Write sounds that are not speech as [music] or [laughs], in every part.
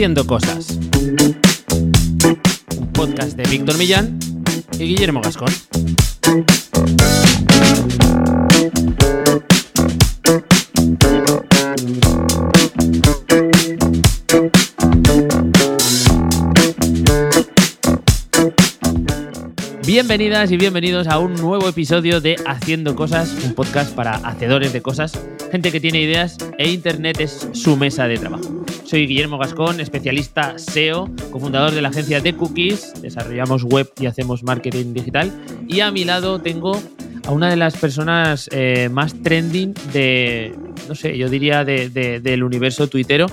Haciendo Cosas. Un podcast de Víctor Millán y Guillermo Gascón. Bienvenidas y bienvenidos a un nuevo episodio de Haciendo Cosas, un podcast para hacedores de cosas, gente que tiene ideas e Internet es su mesa de trabajo. Soy Guillermo Gascón, especialista SEO, cofundador de la agencia de Cookies, desarrollamos web y hacemos marketing digital. Y a mi lado tengo a una de las personas eh, más trending de, no sé, yo diría del universo tuitero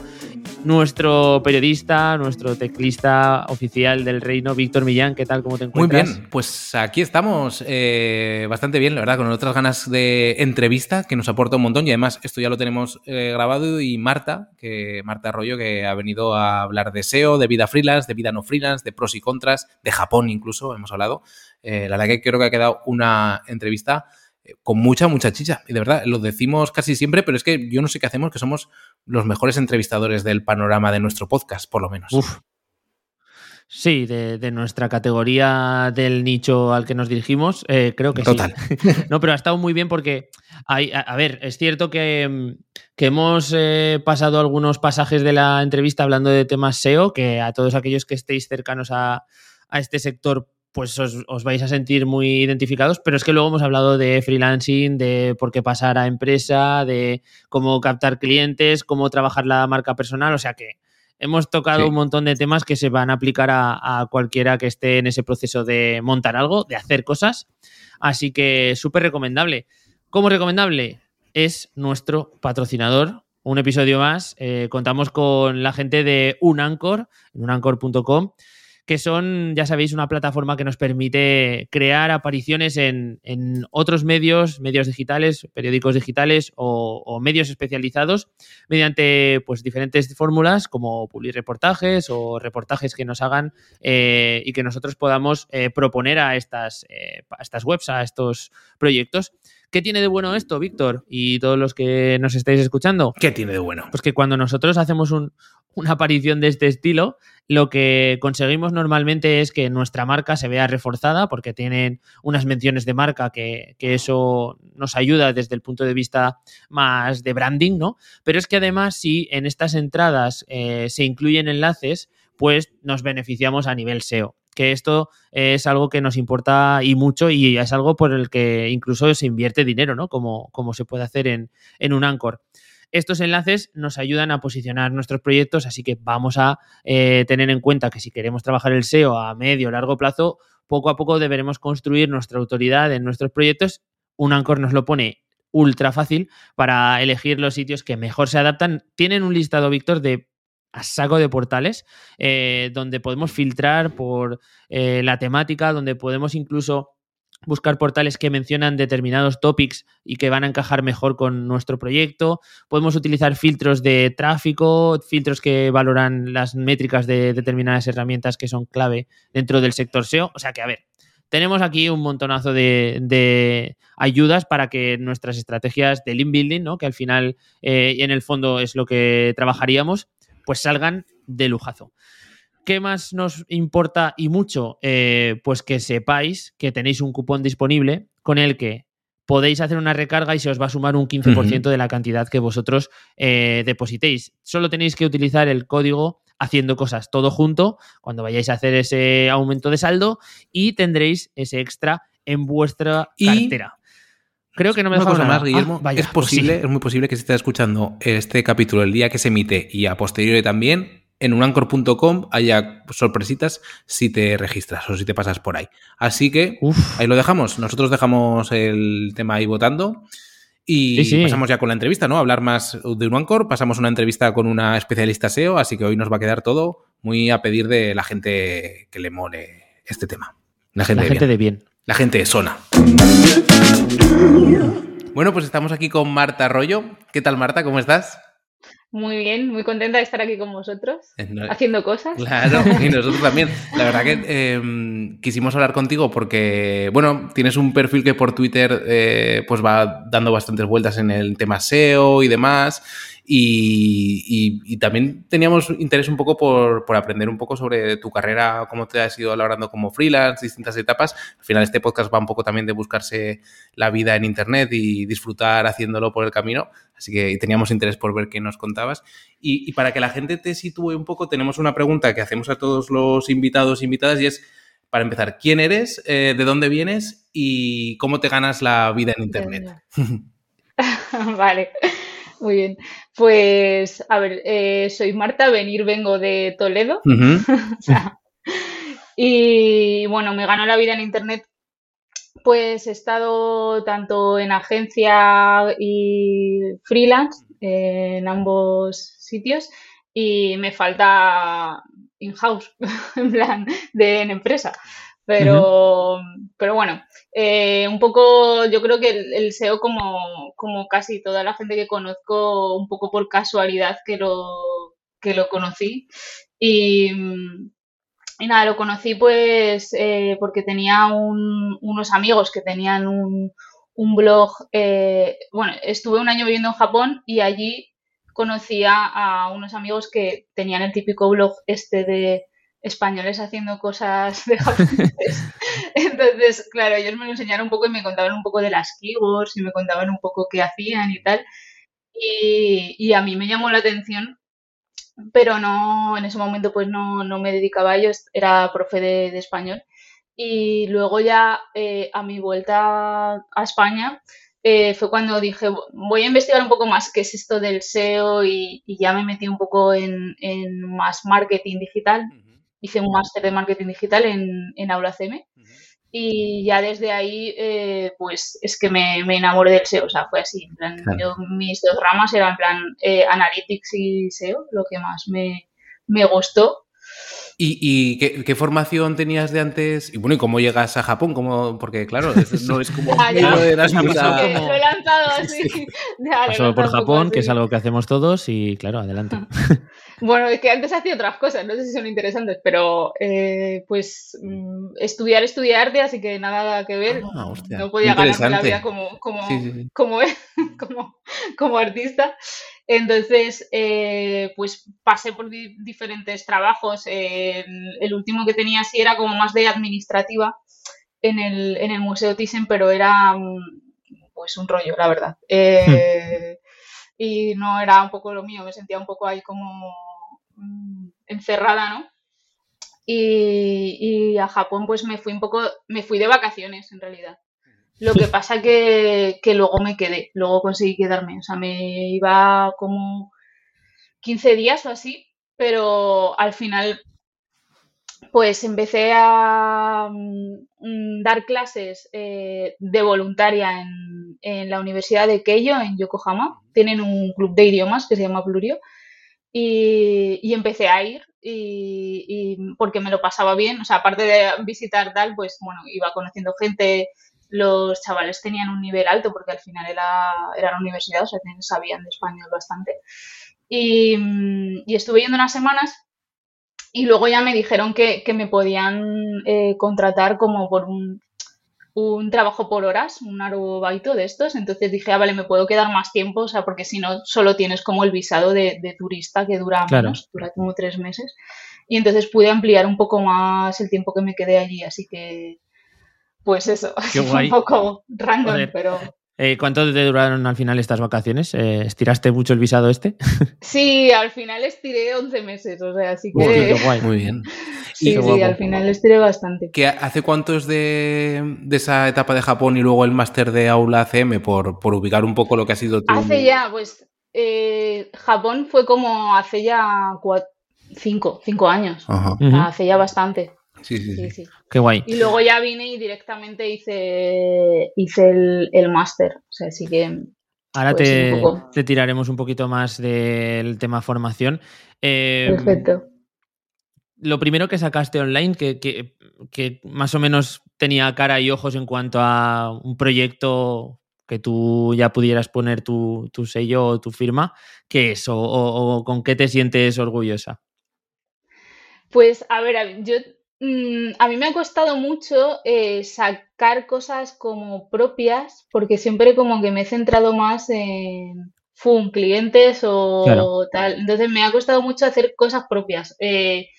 nuestro periodista, nuestro teclista oficial del reino, Víctor Millán. ¿Qué tal? ¿Cómo te encuentras? Muy bien, pues aquí estamos eh, bastante bien, la verdad, con otras ganas de entrevista que nos aporta un montón y además esto ya lo tenemos eh, grabado y Marta, que Marta Arroyo, que ha venido a hablar de SEO, de vida freelance, de vida no freelance, de pros y contras, de Japón incluso, hemos hablado. Eh, la verdad que creo que ha quedado una entrevista con mucha, mucha chicha. Y de verdad, lo decimos casi siempre, pero es que yo no sé qué hacemos, que somos los mejores entrevistadores del panorama de nuestro podcast, por lo menos. Uf. Sí, de, nuestra categoría del nicho al que nos dirigimos, eh, creo que Total. sí. [laughs] no, pero ha estado muy bien porque, hay, a, ver, es cierto que, hemos eh, pasado algunos pasajes de la entrevista hablando de temas SEO, que a todos aquellos que estéis cercanos a, a este sector pues os, vais a sentir muy identificados, pero es que luego hemos hablado de freelancing, de por qué pasar a empresa, de cómo captar clientes, cómo trabajar la marca personal, o sea que hemos tocado un montón de temas que se van a aplicar a, cualquiera que esté en ese proceso de montar algo, de hacer cosas, así que súper recomendable. ¿Cómo recomendable? Es nuestro patrocinador, un episodio más. Eh, contamos con la gente de Unancor, en unancor.com que son, ya sabéis, una plataforma que nos permite crear apariciones en, otros medios, medios digitales, periódicos digitales o, medios especializados mediante pues, diferentes fórmulas como publicar reportajes o reportajes que nos hagan eh, y que nosotros podamos eh, proponer a estas, eh, a estas webs, a estos proyectos. ¿Qué tiene de bueno esto, Víctor? Y todos los que nos estáis escuchando. ¿Qué tiene de bueno? Pues que cuando nosotros hacemos una aparición de este estilo, lo que conseguimos normalmente es que nuestra marca se vea reforzada porque tienen unas menciones de marca que, eso nos ayuda desde el punto de vista más de branding, ¿no? Pero es que además si en estas entradas eh, se incluyen enlaces, pues nos beneficiamos a nivel SEO que esto es algo que nos importa y mucho y es algo por el que incluso se invierte dinero, ¿no? Como, como se puede hacer en, en un Anchor. Estos enlaces nos ayudan a posicionar nuestros proyectos, así que vamos a eh, tener en cuenta que si queremos trabajar el SEO a medio o largo plazo, poco a poco deberemos construir nuestra autoridad en nuestros proyectos. Un Anchor nos lo pone ultra fácil para elegir los sitios que mejor se adaptan. Tienen un listado, Víctor, de a saco de portales eh, donde podemos filtrar por eh, la temática, donde podemos incluso buscar portales que mencionan determinados topics y que van a encajar mejor con nuestro proyecto. Podemos utilizar filtros de tráfico, filtros que valoran las métricas de determinadas herramientas que son clave dentro del sector SEO. O sea que, a ver, tenemos aquí un montonazo de, ayudas para que nuestras estrategias de link building, ¿no? que al final eh, y en el fondo es lo que trabajaríamos, pues salgan de lujazo. ¿Qué más nos importa y mucho? Eh, pues que sepáis que tenéis un cupón disponible con el que podéis hacer una recarga y se os va a sumar un 15% de la cantidad que vosotros eh, depositéis. Solo tenéis que utilizar el código haciendo cosas todo junto cuando vayáis a hacer ese aumento de saldo y tendréis ese extra en vuestra cartera. Creo que no me Una cosa más, Guillermo. Ah, es pues posible, es muy posible que se esté escuchando este capítulo el día que se emite y a posteriori también en unancor.com haya sorpresitas si te registras o si te pasas por ahí. Así que ahí lo dejamos. Nosotros dejamos el tema ahí votando. Y pasamos ya con la entrevista, ¿no? Hablar más de Unancor, pasamos una entrevista con una especialista SEO, así que hoy nos va a quedar todo muy a pedir de la gente que le mole este tema. La gente, de, bien. de bien. La gente de zona. Bueno, pues estamos aquí con Marta Arroyo. ¿Qué tal, Marta? ¿Cómo estás? Muy bien, muy contenta de estar aquí con vosotros, haciendo cosas. Claro, y nosotros también. La verdad que em, quisimos hablar contigo porque, bueno, tienes un perfil que por Twitter eh, pues va dando bastantes vueltas en el tema SEO y demás. Y, también teníamos interés un poco por, aprender un poco sobre tu carrera, cómo te has ido elaborando como freelance, distintas etapas. Al final este podcast va un poco también de buscarse la vida en Internet y disfrutar haciéndolo por el camino. Así que teníamos interés por ver qué nos contabas. Y, para que la gente te sitúe un poco, tenemos una pregunta que hacemos a todos los invitados e invitadas y es, para empezar, ¿quién eres, eh, de dónde vienes y cómo te ganas la vida en Internet? [laughs] vale, muy bien. Pues, a ver, eh, soy Marta, venir vengo de Toledo. [laughs] y bueno, me gano la vida en Internet pues he estado tanto en agencia y freelance en ambos sitios y me falta in-house, [laughs] en plan de en empresa. Pero, pero bueno, eh, un poco, yo creo que el, SEO, como, como, casi toda la gente que conozco, un poco por casualidad que lo, que lo conocí. Y, nada, lo conocí pues eh, porque tenía unos amigos que tenían un, blog. Eh, bueno, estuve un año viviendo en Japón y allí conocía a unos amigos que tenían el típico blog este de españoles haciendo cosas de japoneses. [laughs] Entonces, claro, ellos me lo enseñaron un poco y me contaban un poco de las keywords y me contaban un poco qué hacían y tal. Y, y a mí me llamó la atención pero no, en ese momento pues no, no me dedicaba a ello, era profe de, español. Y luego ya eh, a mi vuelta a España eh, fue cuando dije, voy a investigar un poco más qué es esto del SEO y, ya me metí un poco en, en más marketing digital. Hice un máster de marketing digital en, en Aula CM y ya desde ahí, eh, pues es que me, me, enamoré del SEO, o sea, fue así. En plan, yo, mis dos ramas eran en plan eh, Analytics y SEO, lo que más me, me gustó. ¿Y, y qué, qué, formación tenías de antes? Y bueno, ¿y cómo llegas a Japón? ¿Cómo, porque claro, no es como... [laughs] ah, ya, de las Lo he lanzado así. [laughs] Sí. [laughs] Pasó por Japón, que es algo que hacemos todos y claro, adelante. Bueno, es que antes hacía otras cosas, no sé si son interesantes, pero eh, pues mm, estudiar, estudiar arte, así que nada que ver. Ah, no podía ganarme la vida como, como, como, como, como, artista. Entonces, eh, pues pasé por diferentes trabajos. el último que tenía así era como más de administrativa en el, en el Museo Thyssen, pero era mm, pues un rollo, la verdad. Eh, y no era un poco lo mío, me sentía un poco ahí como Mm, encerrada, ¿no? Y, a Japón pues me fui un poco, me fui de vacaciones en realidad. Lo que pasa que, que luego me quedé, luego conseguí quedarme, o sea, me iba como 15 días o así, pero al final pues empecé a mm, dar clases eh, de voluntaria en, en, la Universidad de Keio, en Yokohama. Tienen un club de idiomas que se llama Plurio. Y, empecé a ir y, porque me lo pasaba bien, o sea, aparte de visitar tal, pues bueno, iba conociendo gente, los chavales tenían un nivel alto porque al final era, era la universidad, o sea, sabían de español bastante. Y, estuve yendo unas semanas y luego ya me dijeron que, me podían eh, contratar como por un un trabajo por horas, un arobaito de estos, entonces dije, ah, vale, me puedo quedar más tiempo, o sea, porque si no, solo tienes como el visado de, turista que dura menos, dura como tres meses, y entonces pude ampliar un poco más el tiempo que me quedé allí, así que, pues eso, [laughs] un poco random, pero... Eh, ¿Cuánto te duraron al final estas vacaciones? Eh, ¿Estiraste mucho el visado este? [laughs] Sí, al final estiré 11 meses, o sea, así que... Muy bien. Sí, sí, al final estiré bastante. ¿Qué, ¿Hace cuántos de, de, esa etapa de Japón y luego el máster de Aula CM, por, por, ubicar un poco lo que ha sido tu... Hace ya, pues, eh, Japón fue como hace ya cinco, cinco años. Hace ya bastante. Sí, sí, sí, Qué guay. Y luego ya vine y directamente hice, hice el, el máster. O sea, así que. Ahora te, te, tiraremos un poquito más del tema formación. Eh, Perfecto. Lo primero que sacaste online, que, que, que, más o menos tenía cara y ojos en cuanto a un proyecto que tú ya pudieras poner tu, tu sello o tu firma, ¿qué es? O, o, con qué te sientes orgullosa? Pues a ver, yo Mm, a mí me ha costado mucho eh, sacar cosas como propias, porque siempre como que me he centrado más en, fun, clientes o tal. Entonces me ha costado mucho hacer cosas propias. Eh,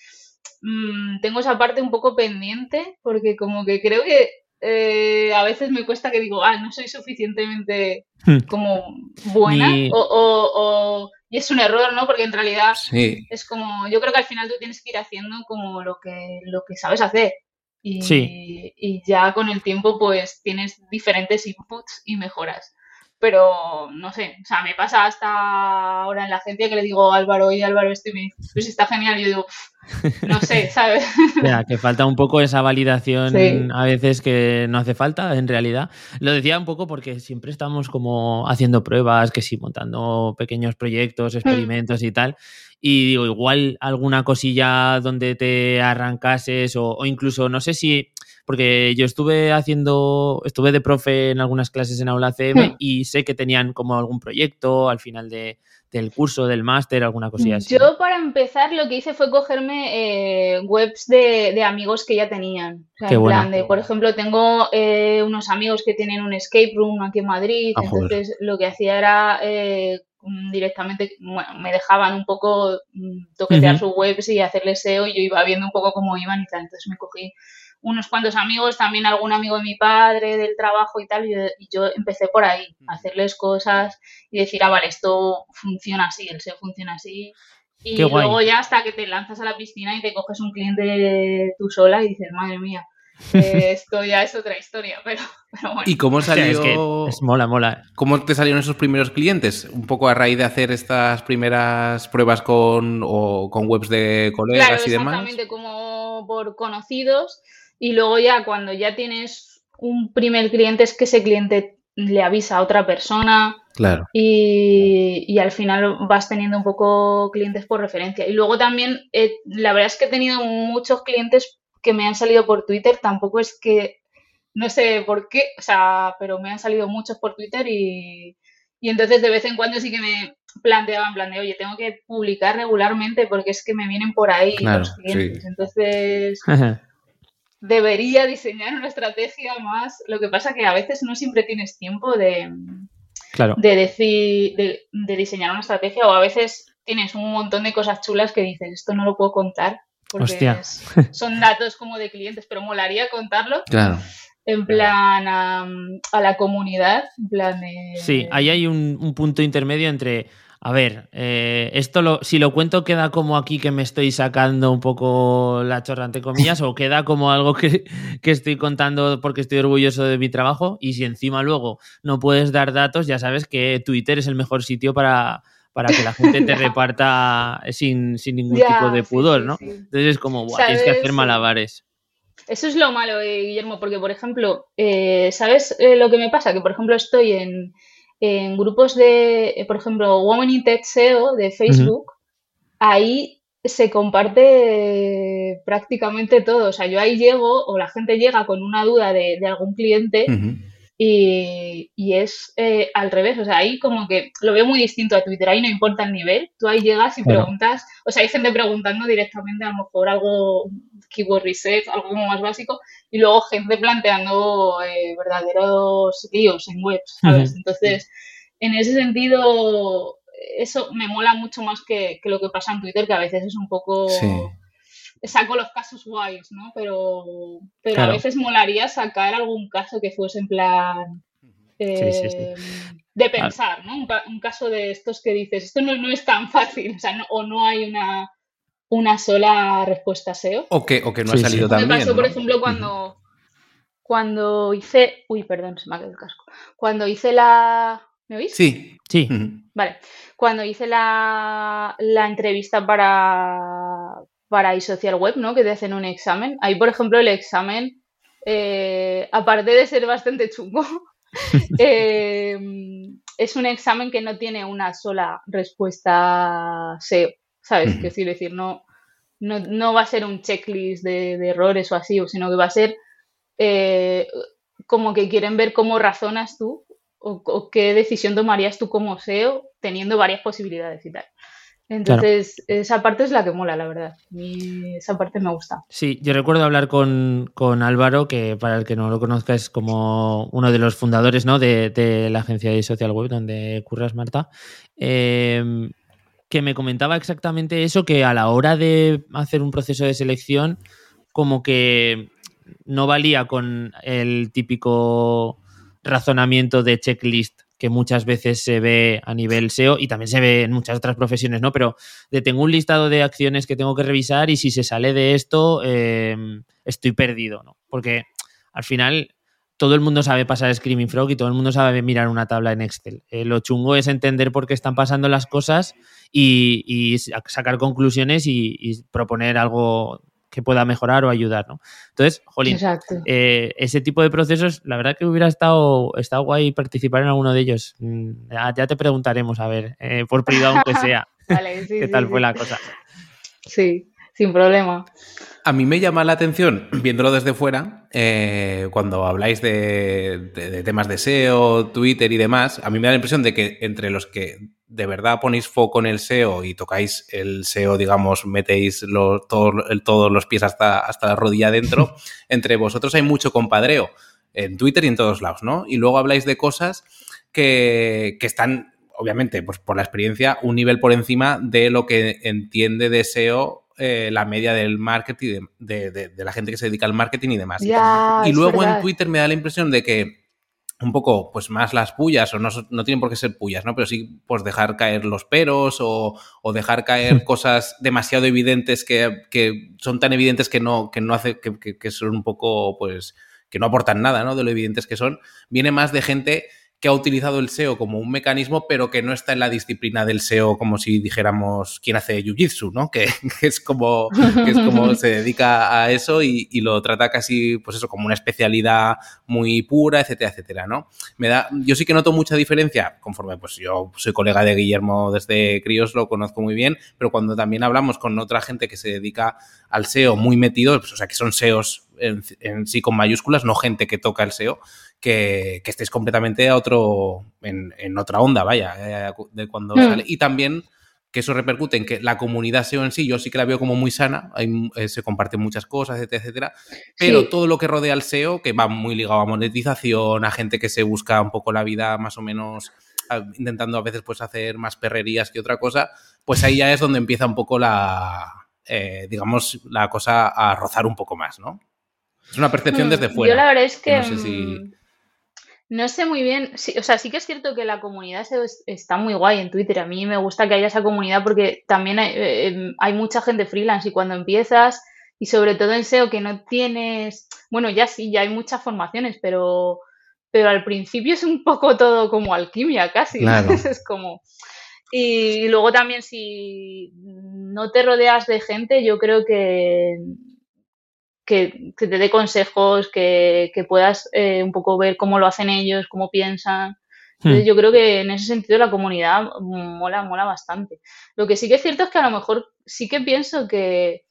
mm, tengo esa parte un poco pendiente porque como que creo que eh, a veces me cuesta que digo, ah, no soy suficientemente hmm. como buena o, y es un error, ¿no? Porque en realidad es como, yo creo que al final tú tienes que ir haciendo como lo que, lo que sabes hacer. Y, y ya con el tiempo pues tienes diferentes inputs y mejoras pero no sé, o sea, me pasa hasta ahora en la agencia que le digo Álvaro, oye Álvaro, esto y me dice, pues está genial, y yo digo, no sé, [laughs] ¿sabes? Ya, que falta un poco esa validación a veces que no hace falta, en realidad. Lo decía un poco porque siempre estamos como haciendo pruebas, que sí, montando pequeños proyectos, mm. experimentos y tal. Y digo, igual alguna cosilla donde te arrancases o, o incluso, no sé si porque yo estuve haciendo, estuve de profe en algunas clases en Aula CM hmm. y sé que tenían como algún proyecto al final de, del curso, del máster, alguna cosilla así. Yo para empezar lo que hice fue cogerme eh, webs de, amigos que ya tenían. O sea, en plan de, por ejemplo, tengo eh, unos amigos que tienen un escape room aquí en Madrid, ah, entonces lo que hacía era eh, directamente, me dejaban un poco mm, toquetear sus webs y hacerles SEO y yo iba viendo un poco cómo iban y tal, entonces me cogí unos cuantos amigos, también algún amigo de mi padre, del trabajo y tal, y yo, empecé por ahí, a hacerles cosas y decir, ah, vale, esto funciona así, el SEO funciona así. Y luego ya hasta que te lanzas a la piscina y te coges un cliente tú sola y dices, madre mía, [laughs] esto ya es otra historia, pero, bueno. ¿Y cómo salió? es, mola, mola. ¿Cómo te salieron esos primeros clientes? Un poco a raíz de hacer estas primeras pruebas con, o, con webs de colegas y demás. Exactamente, como por conocidos. Y luego ya cuando ya tienes un primer cliente es que ese cliente le avisa a otra persona. Claro. Y, al final vas teniendo un poco clientes por referencia. Y luego también, eh, la verdad es que he tenido muchos clientes que me han salido por Twitter. Tampoco es que, no sé por qué, o sea, pero me han salido muchos por Twitter y, y entonces de vez en cuando sí que me planteaban, plan de, oye, tengo que publicar regularmente porque es que me vienen por ahí los clientes. Entonces, debería diseñar una estrategia más. Lo que pasa que a veces no siempre tienes tiempo de, de, decir, de, diseñar una estrategia o a veces tienes un montón de cosas chulas que dices, esto no lo puedo contar porque son datos como de clientes, pero molaría contarlo. En plan a, la comunidad, en plan Sí, ahí hay un punto intermedio entre a ver, eh, esto lo, si lo cuento queda como aquí que me estoy sacando un poco la chorra entre comillas o queda como algo que, estoy contando porque estoy orgulloso de mi trabajo y si encima luego no puedes dar datos ya sabes que Twitter es el mejor sitio para, para que la gente te [laughs] reparta sin, ningún tipo de pudor, ¿no? Entonces es como, tienes que hacer malabares. Eso es lo malo, eh, Guillermo, porque por ejemplo, eh, ¿sabes lo que me pasa? Que por ejemplo estoy en en grupos de, eh, por ejemplo, Women in Tech SEO de Facebook, ahí se comparte prácticamente todo. O sea, yo ahí llego o la gente llega con una duda de, algún cliente y, es eh, al revés. O sea, ahí como que lo veo muy distinto a Twitter. Ahí no importa el nivel. Tú ahí llegas y preguntas. O sea, hay gente preguntando directamente a lo mejor algo keyword research, algo como más básico, y luego gente planteando eh, verdaderos líos en webs, ¿sabes? Entonces, en ese sentido, eso me mola mucho más que, lo que pasa en Twitter, que a veces es un poco... Saco los casos guays, ¿no? Pero, pero a veces molaría sacar algún caso que fuese en plan... Eh, de pensar, ¿no? Un, caso de estos que dices, esto no, no es tan fácil, [laughs] o sea, o no hay una una sola respuesta SEO. O que, o que no ha salido tan bien. Me pasó, por ejemplo, cuando, cuando hice. Uy, perdón, se me ha quedado el casco. Cuando hice la. ¿Me oís? Sí. Sí. Vale. Cuando hice la, la entrevista para, para iSocial Web, ¿no? Que te hacen un examen. Ahí, por ejemplo, el examen, eh, aparte de ser bastante chungo, [laughs] eh, es un examen que no tiene una sola respuesta SEO. ¿sabes? Que decir, decir, no, no, va a ser un checklist de, errores o así, sino que va a ser eh, como que quieren ver cómo razonas tú o, qué decisión tomarías tú como SEO teniendo varias posibilidades y tal. Entonces, esa parte es la que mola, la verdad. esa parte me gusta. Sí, yo recuerdo hablar con, Álvaro, que para el que no lo conozca es como uno de los fundadores ¿no? de, la agencia de Social Web donde curras Marta, em, que me comentaba exactamente eso, que a la hora de hacer un proceso de selección, como que no valía con el típico razonamiento de checklist que muchas veces se ve a nivel SEO y también se ve en muchas otras profesiones, ¿no? Pero de tengo un listado de acciones que tengo que revisar y si se sale de esto, em, estoy perdido, ¿no? Porque al final todo el mundo sabe pasar Screaming Frog y todo el mundo sabe mirar una tabla en Excel. Eh, lo chungo es entender por qué están pasando las cosas y, sacar conclusiones y, proponer algo que pueda mejorar o ayudar, ¿no? Entonces, jolín, eh, ese tipo de procesos, la verdad que hubiera estado, estado guay participar en alguno de ellos. Mm, ya, te preguntaremos, a ver, eh, por privado aunque [laughs] sea, [laughs] qué tal fue la cosa. Sí, sin problema. A mí me llama la atención, [clears throat] viéndolo desde fuera, eh, cuando habláis de, temas de SEO, Twitter y demás, a mí me da la impresión de que entre los que de verdad ponéis foco en el SEO y tocáis el SEO, digamos, metéis todos, los pies hasta, hasta la rodilla dentro, [laughs] entre vosotros hay mucho compadreo en Twitter y en todos lados, ¿no? Y luego habláis de cosas que, que están, obviamente, pues por la experiencia, un nivel por encima de lo que entiende de SEO eh, la media del marketing, de, de, la gente que se dedica al marketing y demás. y luego en Twitter me da la impresión de que un poco, pues más las pullas, o no, no, tienen por qué ser pullas, ¿no? Pero sí, pues dejar caer los peros o, o dejar caer [laughs] cosas demasiado evidentes que, que, son tan evidentes que no, que no hace, que, que, son un poco, pues, que no aportan nada, ¿no? De lo evidentes que son. Viene más de gente que ha utilizado el SEO como un mecanismo, pero que no está en la disciplina del SEO como si dijéramos quién hace Jiu-Jitsu, ¿no? Que, es como, que es como se dedica a eso y, lo trata casi, pues eso, como una especialidad muy pura, etcétera, etcétera, ¿no? Me da, yo sí que noto mucha diferencia, conforme pues yo soy colega de Guillermo desde Críos, lo conozco muy bien, pero cuando también hablamos con otra gente que se dedica al SEO muy metido, pues, o sea, que son SEOs en, sí con mayúsculas, no gente que toca el SEO, que, estéis completamente a otro, en, otra onda, vaya, eh, de cuando hmm. sale. Y también que eso repercute en que la comunidad SEO en sí, yo sí que la veo como muy sana, eh, se comparten muchas cosas, etcétera, etcétera, pero todo lo que rodea al SEO, que va muy ligado a monetización, a gente que se busca un poco la vida más o menos intentando a veces pues hacer más perrerías que otra cosa, pues ahí ya es donde empieza un poco la, eh, digamos, la cosa a rozar un poco más, ¿no? Es una percepción hmm, desde fuera. Yo la verdad es que, no sé si... No sé muy bien, o sea, sí que es cierto que la comunidad está muy guay en Twitter. A mí me gusta que haya esa comunidad porque también eh, em, hay, mucha gente freelance y cuando empiezas, y sobre todo en SEO que no tienes, bueno, ya sí, ya hay muchas formaciones, pero, pero al principio es un poco todo como alquimia casi. [laughs] es como... Y luego también si no te rodeas de gente, yo creo que que, te dé consejos, que, puedas eh, un poco ver cómo lo hacen ellos, cómo piensan. Entonces, hmm. yo creo que en ese sentido la comunidad mola, mola bastante. Lo que sí que es cierto es que a lo mejor sí que pienso que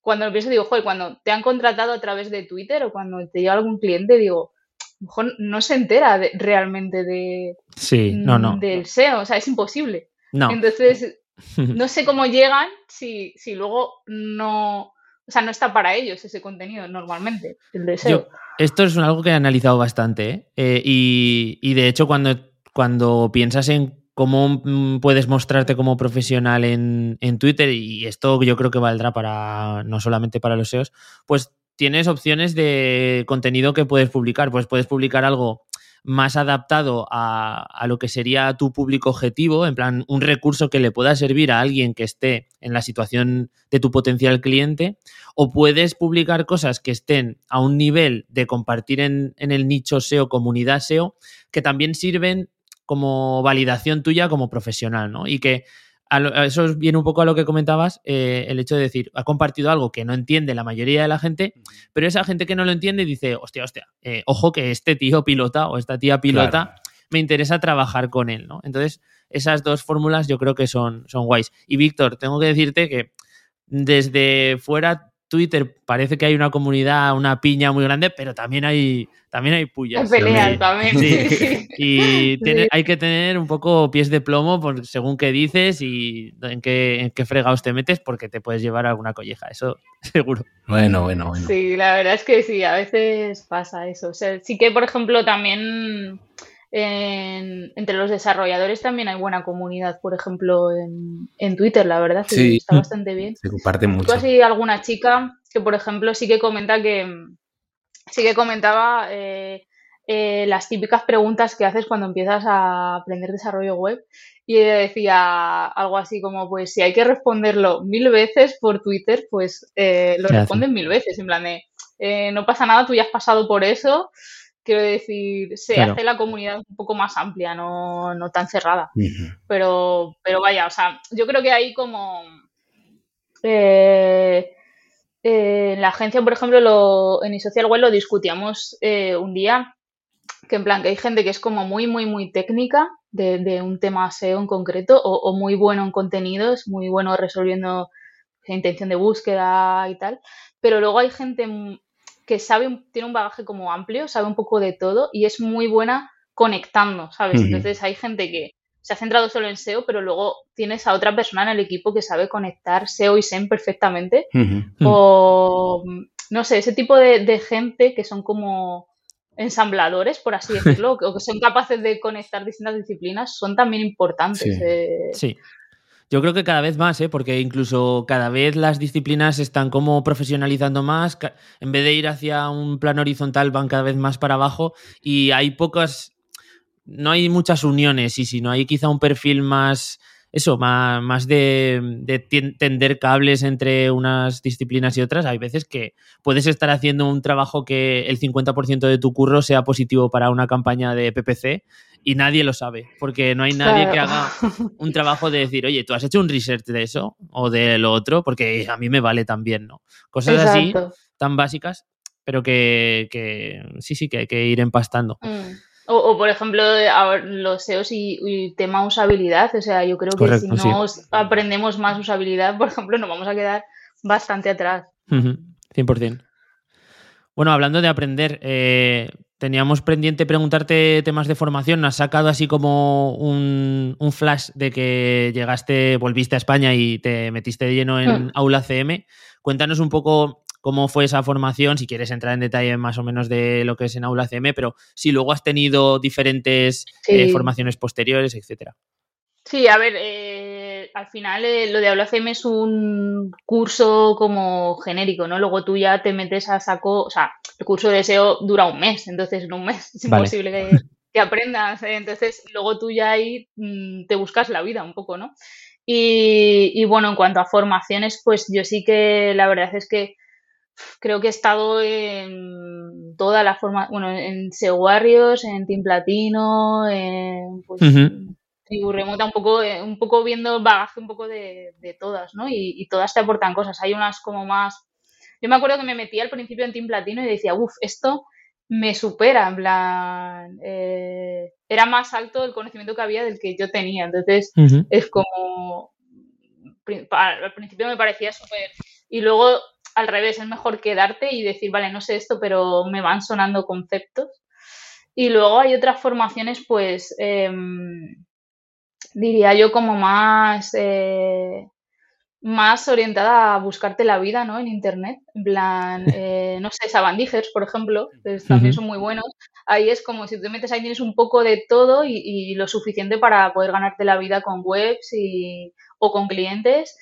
cuando lo pienso digo, joder, cuando te han contratado a través de Twitter o cuando te llega algún cliente, digo, mejor no se entera realmente de, sí, no, no. del SEO, o sea, es imposible. No. Entonces, [laughs] no sé cómo llegan si, si luego no, o sea, no está para ellos ese contenido normalmente, el deseo. esto es algo que he analizado bastante ¿eh? Eh, y, de hecho cuando, cuando piensas en cómo mm, puedes mostrarte como profesional en, en, Twitter, y esto yo creo que valdrá para no solamente para los SEOs, pues tienes opciones de contenido que puedes publicar. Pues puedes publicar algo más adaptado a, lo que sería tu público objetivo, en plan, un recurso que le pueda servir a alguien que esté en la situación de tu potencial cliente, o puedes publicar cosas que estén a un nivel de compartir en, en el nicho SEO, comunidad SEO, que también sirven como validación tuya como profesional, ¿no? Y que eso viene un poco a lo que comentabas, eh, el hecho de decir, ha compartido algo que no entiende la mayoría de la gente, pero esa gente que no lo entiende dice, hostia, hostia, eh, ojo que este tío pilota o esta tía pilota, me interesa trabajar con él, ¿no? Entonces, esas dos fórmulas yo creo que son, son guays. Y Víctor, tengo que decirte que desde fuera Twitter parece que hay una comunidad, una piña muy grande, pero también hay, también hay pullas. Peleas también. Sí. [laughs] Y hay que tener un poco pies de plomo por, según qué dices y en qué, en qué fregados te metes, porque te puedes llevar alguna colleja, eso [laughs] seguro. Bueno, bueno, bueno. Sí, la verdad es que sí, a veces pasa eso. O sea, sí que, por ejemplo, también entre los desarrolladores también hay buena comunidad, por ejemplo, en, Twitter, la verdad, sí, está bastante bien. Se comparte mucho. ¿Tú así alguna chica que, por ejemplo, sí que comenta que sí que comentaba eh, eh, las típicas preguntas que haces cuando empiezas a aprender desarrollo web y decía algo así como, pues si hay que responderlo mil veces por Twitter, pues eh, lo responden mil veces, en plan de, no pasa nada, tú ya has pasado por eso, quiero decir, se hace la comunidad un poco más amplia, no, no tan cerrada. pero, pero vaya, o sea, yo creo que ahí como eh, eh, en la agencia, por ejemplo, lo, en Social Web lo discutíamos eh, un día, que en plan que hay gente que es como muy, muy, muy técnica de, un tema SEO en concreto o, o, muy bueno en contenidos, muy bueno resolviendo intención de búsqueda y tal, pero luego hay gente que sabe, tiene un bagaje como amplio, sabe un poco de todo y es muy buena conectando, ¿sabes? Entonces hay gente que se ha centrado solo en SEO, pero luego tienes a otra persona en el equipo que sabe conectar SEO y SEM perfectamente. O, no sé, ese tipo de, gente que son como ensambladores, por así [laughs] decirlo, o que son capaces de conectar distintas disciplinas, son también importantes. Eh. sí. Yo creo que cada vez más, ¿eh? porque incluso cada vez las disciplinas están como profesionalizando más, en vez de ir hacia un plano horizontal van cada vez más para abajo y hay pocas, no hay muchas uniones y si no hay quizá un perfil más, eso, más, más de, de, tender cables entre unas disciplinas y otras, hay veces que puedes estar haciendo un trabajo que el 50% de tu curro sea positivo para una campaña de PPC y nadie lo sabe, porque no hay nadie que haga un trabajo de decir, oye, tú has hecho un research de eso o de lo otro, porque a mí me vale también, ¿no? Cosas así tan básicas, pero que, sí, sí, que hay que ir empastando. Mm. O, por ejemplo, los SEOs y, tema usabilidad. O sea, yo creo que si no aprendemos más usabilidad, por ejemplo, nos vamos a quedar bastante atrás. 100%. Bueno, hablando de aprender, eh, teníamos pendiente preguntarte temas de formación. Has sacado así como un, flash de que llegaste, volviste a España y te metiste de lleno en hmm. Aula CM. Cuéntanos un poco cómo fue esa formación, si quieres entrar en detalle más o menos de lo que es en Aula CM, pero si luego has tenido diferentes eh, formaciones posteriores, etcétera. Sí, a ver, eh, al final eh, lo de Aula CM es un curso como genérico, ¿no? Luego tú ya te metes a saco, o sea, el curso de SEO dura un mes, entonces en un mes es imposible que, aprendas. Entonces, luego tú ya ahí mm, te buscas la vida un poco, ¿no? Y, bueno, en cuanto a formaciones, pues yo sí que la verdad es que creo que he estado en toda la forma, bueno, en SEO Warriors, en Team Platino, en pues, remota un poco, eh, un poco viendo el bagaje un poco de, todas, ¿no? Y, y, todas te aportan cosas. Hay unas como más yo me acuerdo que me metí al principio en Team Platino y decía, uff, esto me supera, en plan, eh, era más alto el conocimiento que había del que yo tenía. Entonces, es como, al principio me parecía súper... Y luego, al revés, es mejor quedarte y decir, vale, no sé esto, pero me van sonando conceptos. Y luego hay otras formaciones, pues, em, diría yo como más... Eh, más orientada a buscarte la vida, ¿no? En internet. En plan, [laughs] eh, no sé, sabandijers, por ejemplo, también son muy buenos. Ahí es como si te metes ahí tienes un poco de todo y, lo suficiente para poder ganarte la vida con webs y, o con clientes.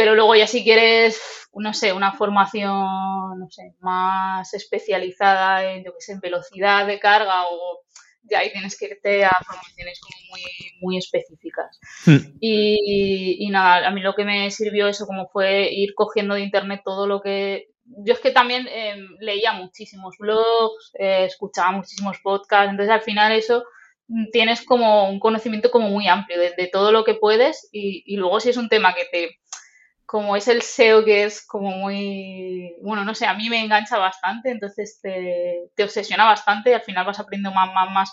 Pero luego ya si quieres, no sé, una formación, no sé, más especializada en, yo qué sé, en velocidad de carga o de ahí tienes que irte a formaciones como muy, muy específicas. Hmm. Y, nada, a mí lo que me sirvió eso como fue ir cogiendo de internet todo lo que... Yo es que también em, leía muchísimos blogs, eh, escuchaba muchísimos podcasts, entonces al final eso mm, tienes como un conocimiento como muy amplio de, todo lo que puedes y, y luego si es un tema que te como es el SEO que es como muy, bueno, no sé, a mí me engancha bastante, entonces te, te obsesiona bastante y al final vas aprendiendo más, más, más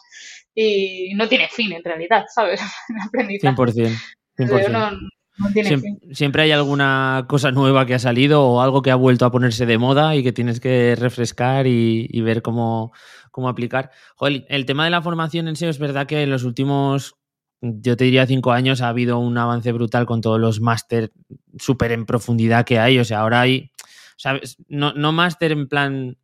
y no tiene fin en realidad, ¿sabes? [laughs] 100%. 100%. siempre, hay alguna cosa nueva que ha salido o algo que ha vuelto a ponerse de moda y que tienes que refrescar y, ver cómo, cómo aplicar. Joder, el tema de la formación en SEO es verdad que en los últimos yo te diría cinco años ha habido un avance brutal con todos los máster súper en profundidad que hay. O sea, ahora hay, ¿sabes? No, no máster en plan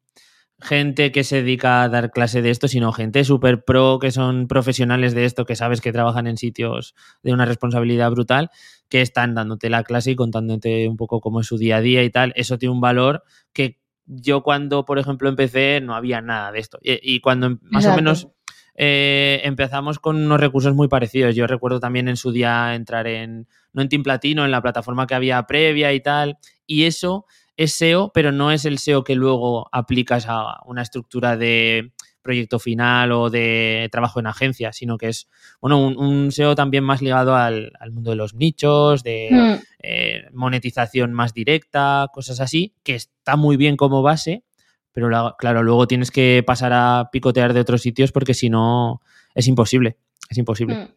gente que se dedica a dar clase de esto, sino gente súper pro, que son profesionales de esto, que sabes que trabajan en sitios de una responsabilidad brutal, que están dándote la clase y contándote un poco cómo es su día a día y tal. Eso tiene un valor que yo cuando, por ejemplo, empecé no había nada de esto. Y, cuando más o menos eh, empezamos con unos recursos muy parecidos. Yo recuerdo también en su día entrar en, no en Team Platino, en la plataforma que había previa y tal. Y eso es SEO, pero no es el SEO que luego aplicas a una estructura de proyecto final o de trabajo en agencia, sino que es, bueno, un, SEO también más ligado al, mundo de los nichos, de hmm. eh, monetización más directa, cosas así, que está muy bien como base, pero claro, luego tienes que pasar a picotear de otros sitios porque si no es imposible, es imposible. Hmm.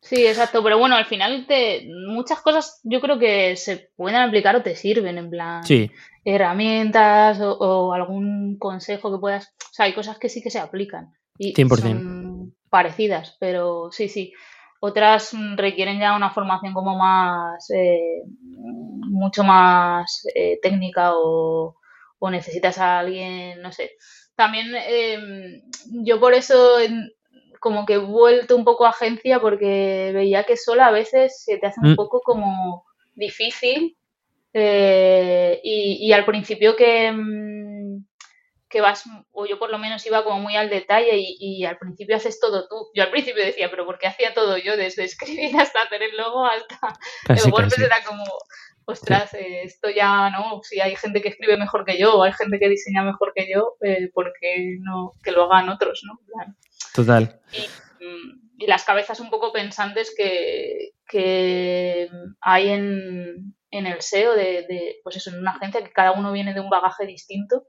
Sí, exacto, pero bueno, al final te, muchas cosas yo creo que se pueden aplicar o te sirven, en plan herramientas o, algún consejo que puedas, o sea, hay cosas que sí que se aplican y son parecidas, pero sí, sí, otras requieren ya una formación como más, eh, mucho más eh, técnica o, o necesitas a alguien, no sé. También em, yo por eso como que he vuelto un poco a agencia porque veía que sola a veces se te hace un mm. poco como difícil eh, y, al principio que, mm, que vas, o yo por lo menos iba como muy al detalle y, al principio haces todo tú. Yo al principio decía, pero ¿por qué hacía todo yo? Desde [laughs] escribir hasta hacer el logo hasta el WordPress era como, ostras, eh, esto ya, ¿no? Si hay gente que escribe mejor que yo o hay gente que diseña mejor que yo, eh, ¿por qué no que lo hagan otros, ¿no? Total. Mm, y, las cabezas un poco pensantes que, hay en, el SEO de, pues eso, en una agencia que cada uno viene de un bagaje distinto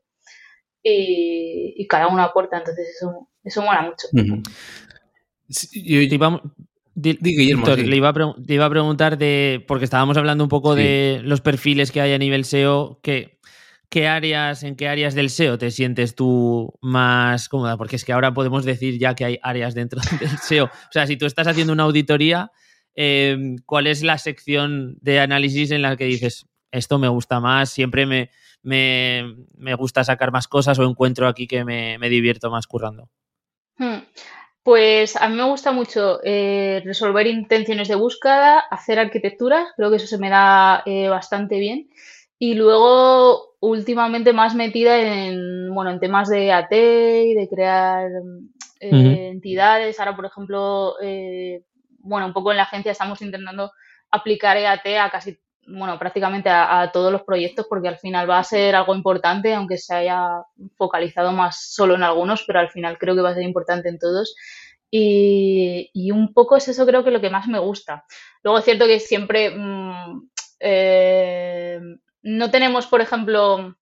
y, cada uno aporta, entonces eso, eso mola mucho. Le, iba a preguntar de, porque estábamos hablando un poco de los perfiles que hay a nivel SEO, que ¿qué áreas, en qué áreas del SEO te sientes tú más cómoda? Porque es que ahora podemos decir ya que hay áreas dentro [laughs] del SEO. O sea, si tú estás haciendo una auditoría, em, ¿cuál es la sección de análisis en la que dices, esto me gusta más, siempre me, me, gusta sacar más cosas o encuentro aquí que me, divierto más currando? Hmm. Pues a mí me gusta mucho eh, resolver intenciones de búsqueda, hacer arquitecturas, creo que eso se me da eh, bastante bien. Y luego, últimamente más metida en, bueno, en temas de AT y de crear eh, entidades. Ahora, por ejemplo, eh, bueno, un poco en la agencia estamos intentando aplicar EAT a casi, bueno, prácticamente a, todos los proyectos porque al final va a ser algo importante, aunque se haya focalizado más solo en algunos, pero al final creo que va a ser importante en todos. Y, un poco es eso creo que lo que más me gusta. Luego es cierto que siempre mm, eh, no tenemos, por ejemplo,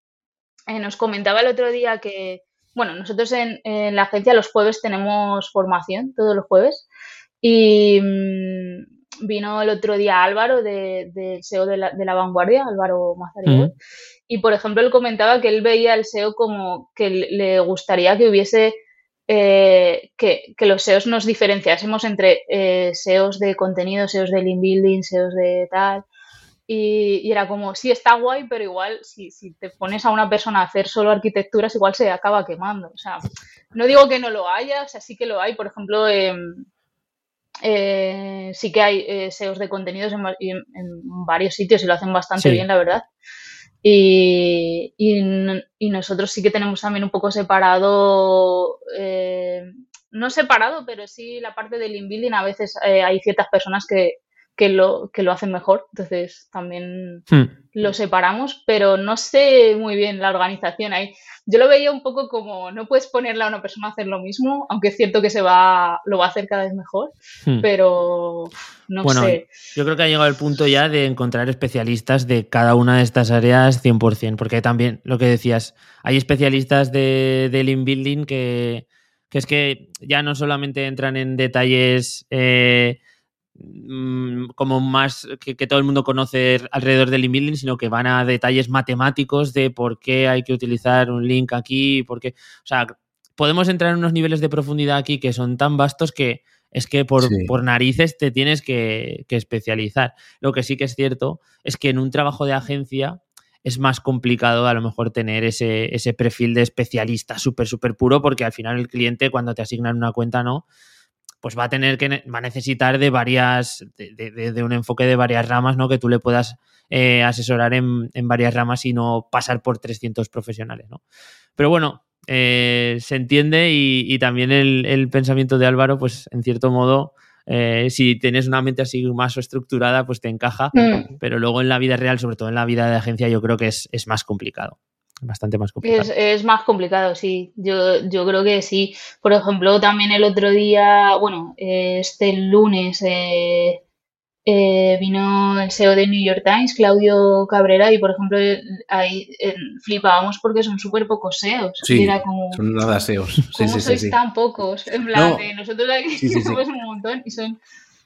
eh, nos comentaba el otro día que, bueno, nosotros en, la agencia los jueves tenemos formación, todos los jueves, y mm, vino el otro día Álvaro del de SEO de la, vanguardia, Álvaro Mazariego, y por ejemplo él comentaba que él veía el SEO como que le gustaría que hubiese eh, que, los SEOs nos diferenciásemos entre eh, SEOs de contenido, SEOs de link building, SEOs de tal, y, era como, sí, está guay, pero igual si, si, te pones a una persona a hacer solo arquitecturas, igual se acaba quemando. O sea, no digo que no lo haya, o sea, sí que lo hay. Por ejemplo, em, eh, sí que hay eh, SEOs de contenidos en, varios sitios y lo hacen bastante bien, la verdad. Y, y, nosotros sí que tenemos también un poco separado, eh, no separado, pero sí la parte del inbuilding. A veces hay ciertas personas que, que lo, que lo hacen mejor. Entonces también hmm. lo separamos, pero no sé muy bien la organización ahí. Yo lo veía un poco como no puedes ponerle a una persona a hacer lo mismo, aunque es cierto que se va, lo va a hacer cada vez mejor, hmm. pero no bueno, sé. Yo creo que ha llegado el punto ya de encontrar especialistas de cada una de estas áreas 100%, porque también lo que decías, hay especialistas de, del inbuilding que, que es que ya no solamente entran en detalles. Eh, como más que, todo el mundo conoce alrededor del link sino que van a detalles matemáticos de por qué hay que utilizar un link aquí, por qué, o sea, podemos entrar en unos niveles de profundidad aquí que son tan vastos que es que por, por narices te tienes que, que, especializar. Lo que sí que es cierto es que en un trabajo de agencia es más complicado a lo mejor tener ese, ese perfil de especialista súper, súper puro, porque al final el cliente cuando te asignan una cuenta no, pues va a tener que, va a necesitar de varias, de, de, un enfoque de varias ramas, ¿no? Que tú le puedas eh, asesorar en, en, varias ramas y no pasar por 300 profesionales, ¿no? Pero bueno, eh, se entiende y, y también el, el, pensamiento de Álvaro, pues en cierto modo eh, si tienes una mente así más estructurada, pues te encaja, mm. pero luego en la vida real, sobre todo en la vida de agencia, yo creo que es, es más complicado. Bastante más complicado. Es, es, más complicado, sí. Yo, yo creo que sí. Por ejemplo, también el otro día, bueno, este lunes, eh, eh, vino el CEO de New York Times, Claudio Cabrera, y por ejemplo, ahí eh, flipábamos porque son súper pocos SEOs. Sí, son nada SEOs. ¿Cómo sí, sois tan pocos? En plan, nosotros aquí somos un montón y son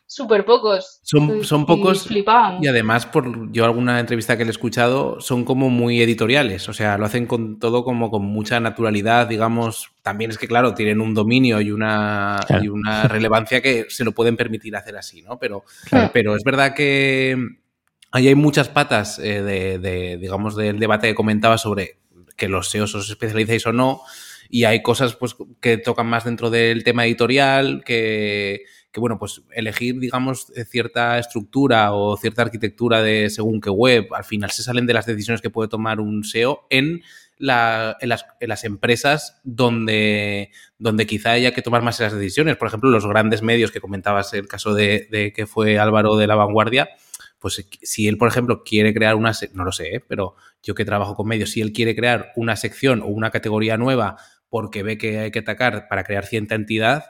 súper pocos. Son, son pocos y, y, además, por yo alguna entrevista que le he escuchado, son como muy editoriales, o sea, lo hacen con todo como con mucha naturalidad, digamos. También es que, claro, tienen un dominio y una, y una relevancia que se lo pueden permitir hacer así, ¿no? Pero, pero es verdad que ahí hay muchas patas eh, de, de, digamos, del debate que comentaba sobre que los SEOs os especializáis o no, y hay cosas pues, que tocan más dentro del tema editorial, que que bueno, pues elegir, digamos, eh, cierta estructura o cierta arquitectura de según qué web, al final se salen de las decisiones que puede tomar un SEO en, la, en, las, empresas donde, donde quizá haya que tomar más esas decisiones. Por ejemplo, los grandes medios que comentabas, el caso de, que fue Álvaro de la Vanguardia, pues si él, por ejemplo, quiere crear una, no lo sé, ¿eh? pero yo que trabajo con medios, si él quiere crear una sección o una categoría nueva porque ve que hay que atacar para crear cierta entidad,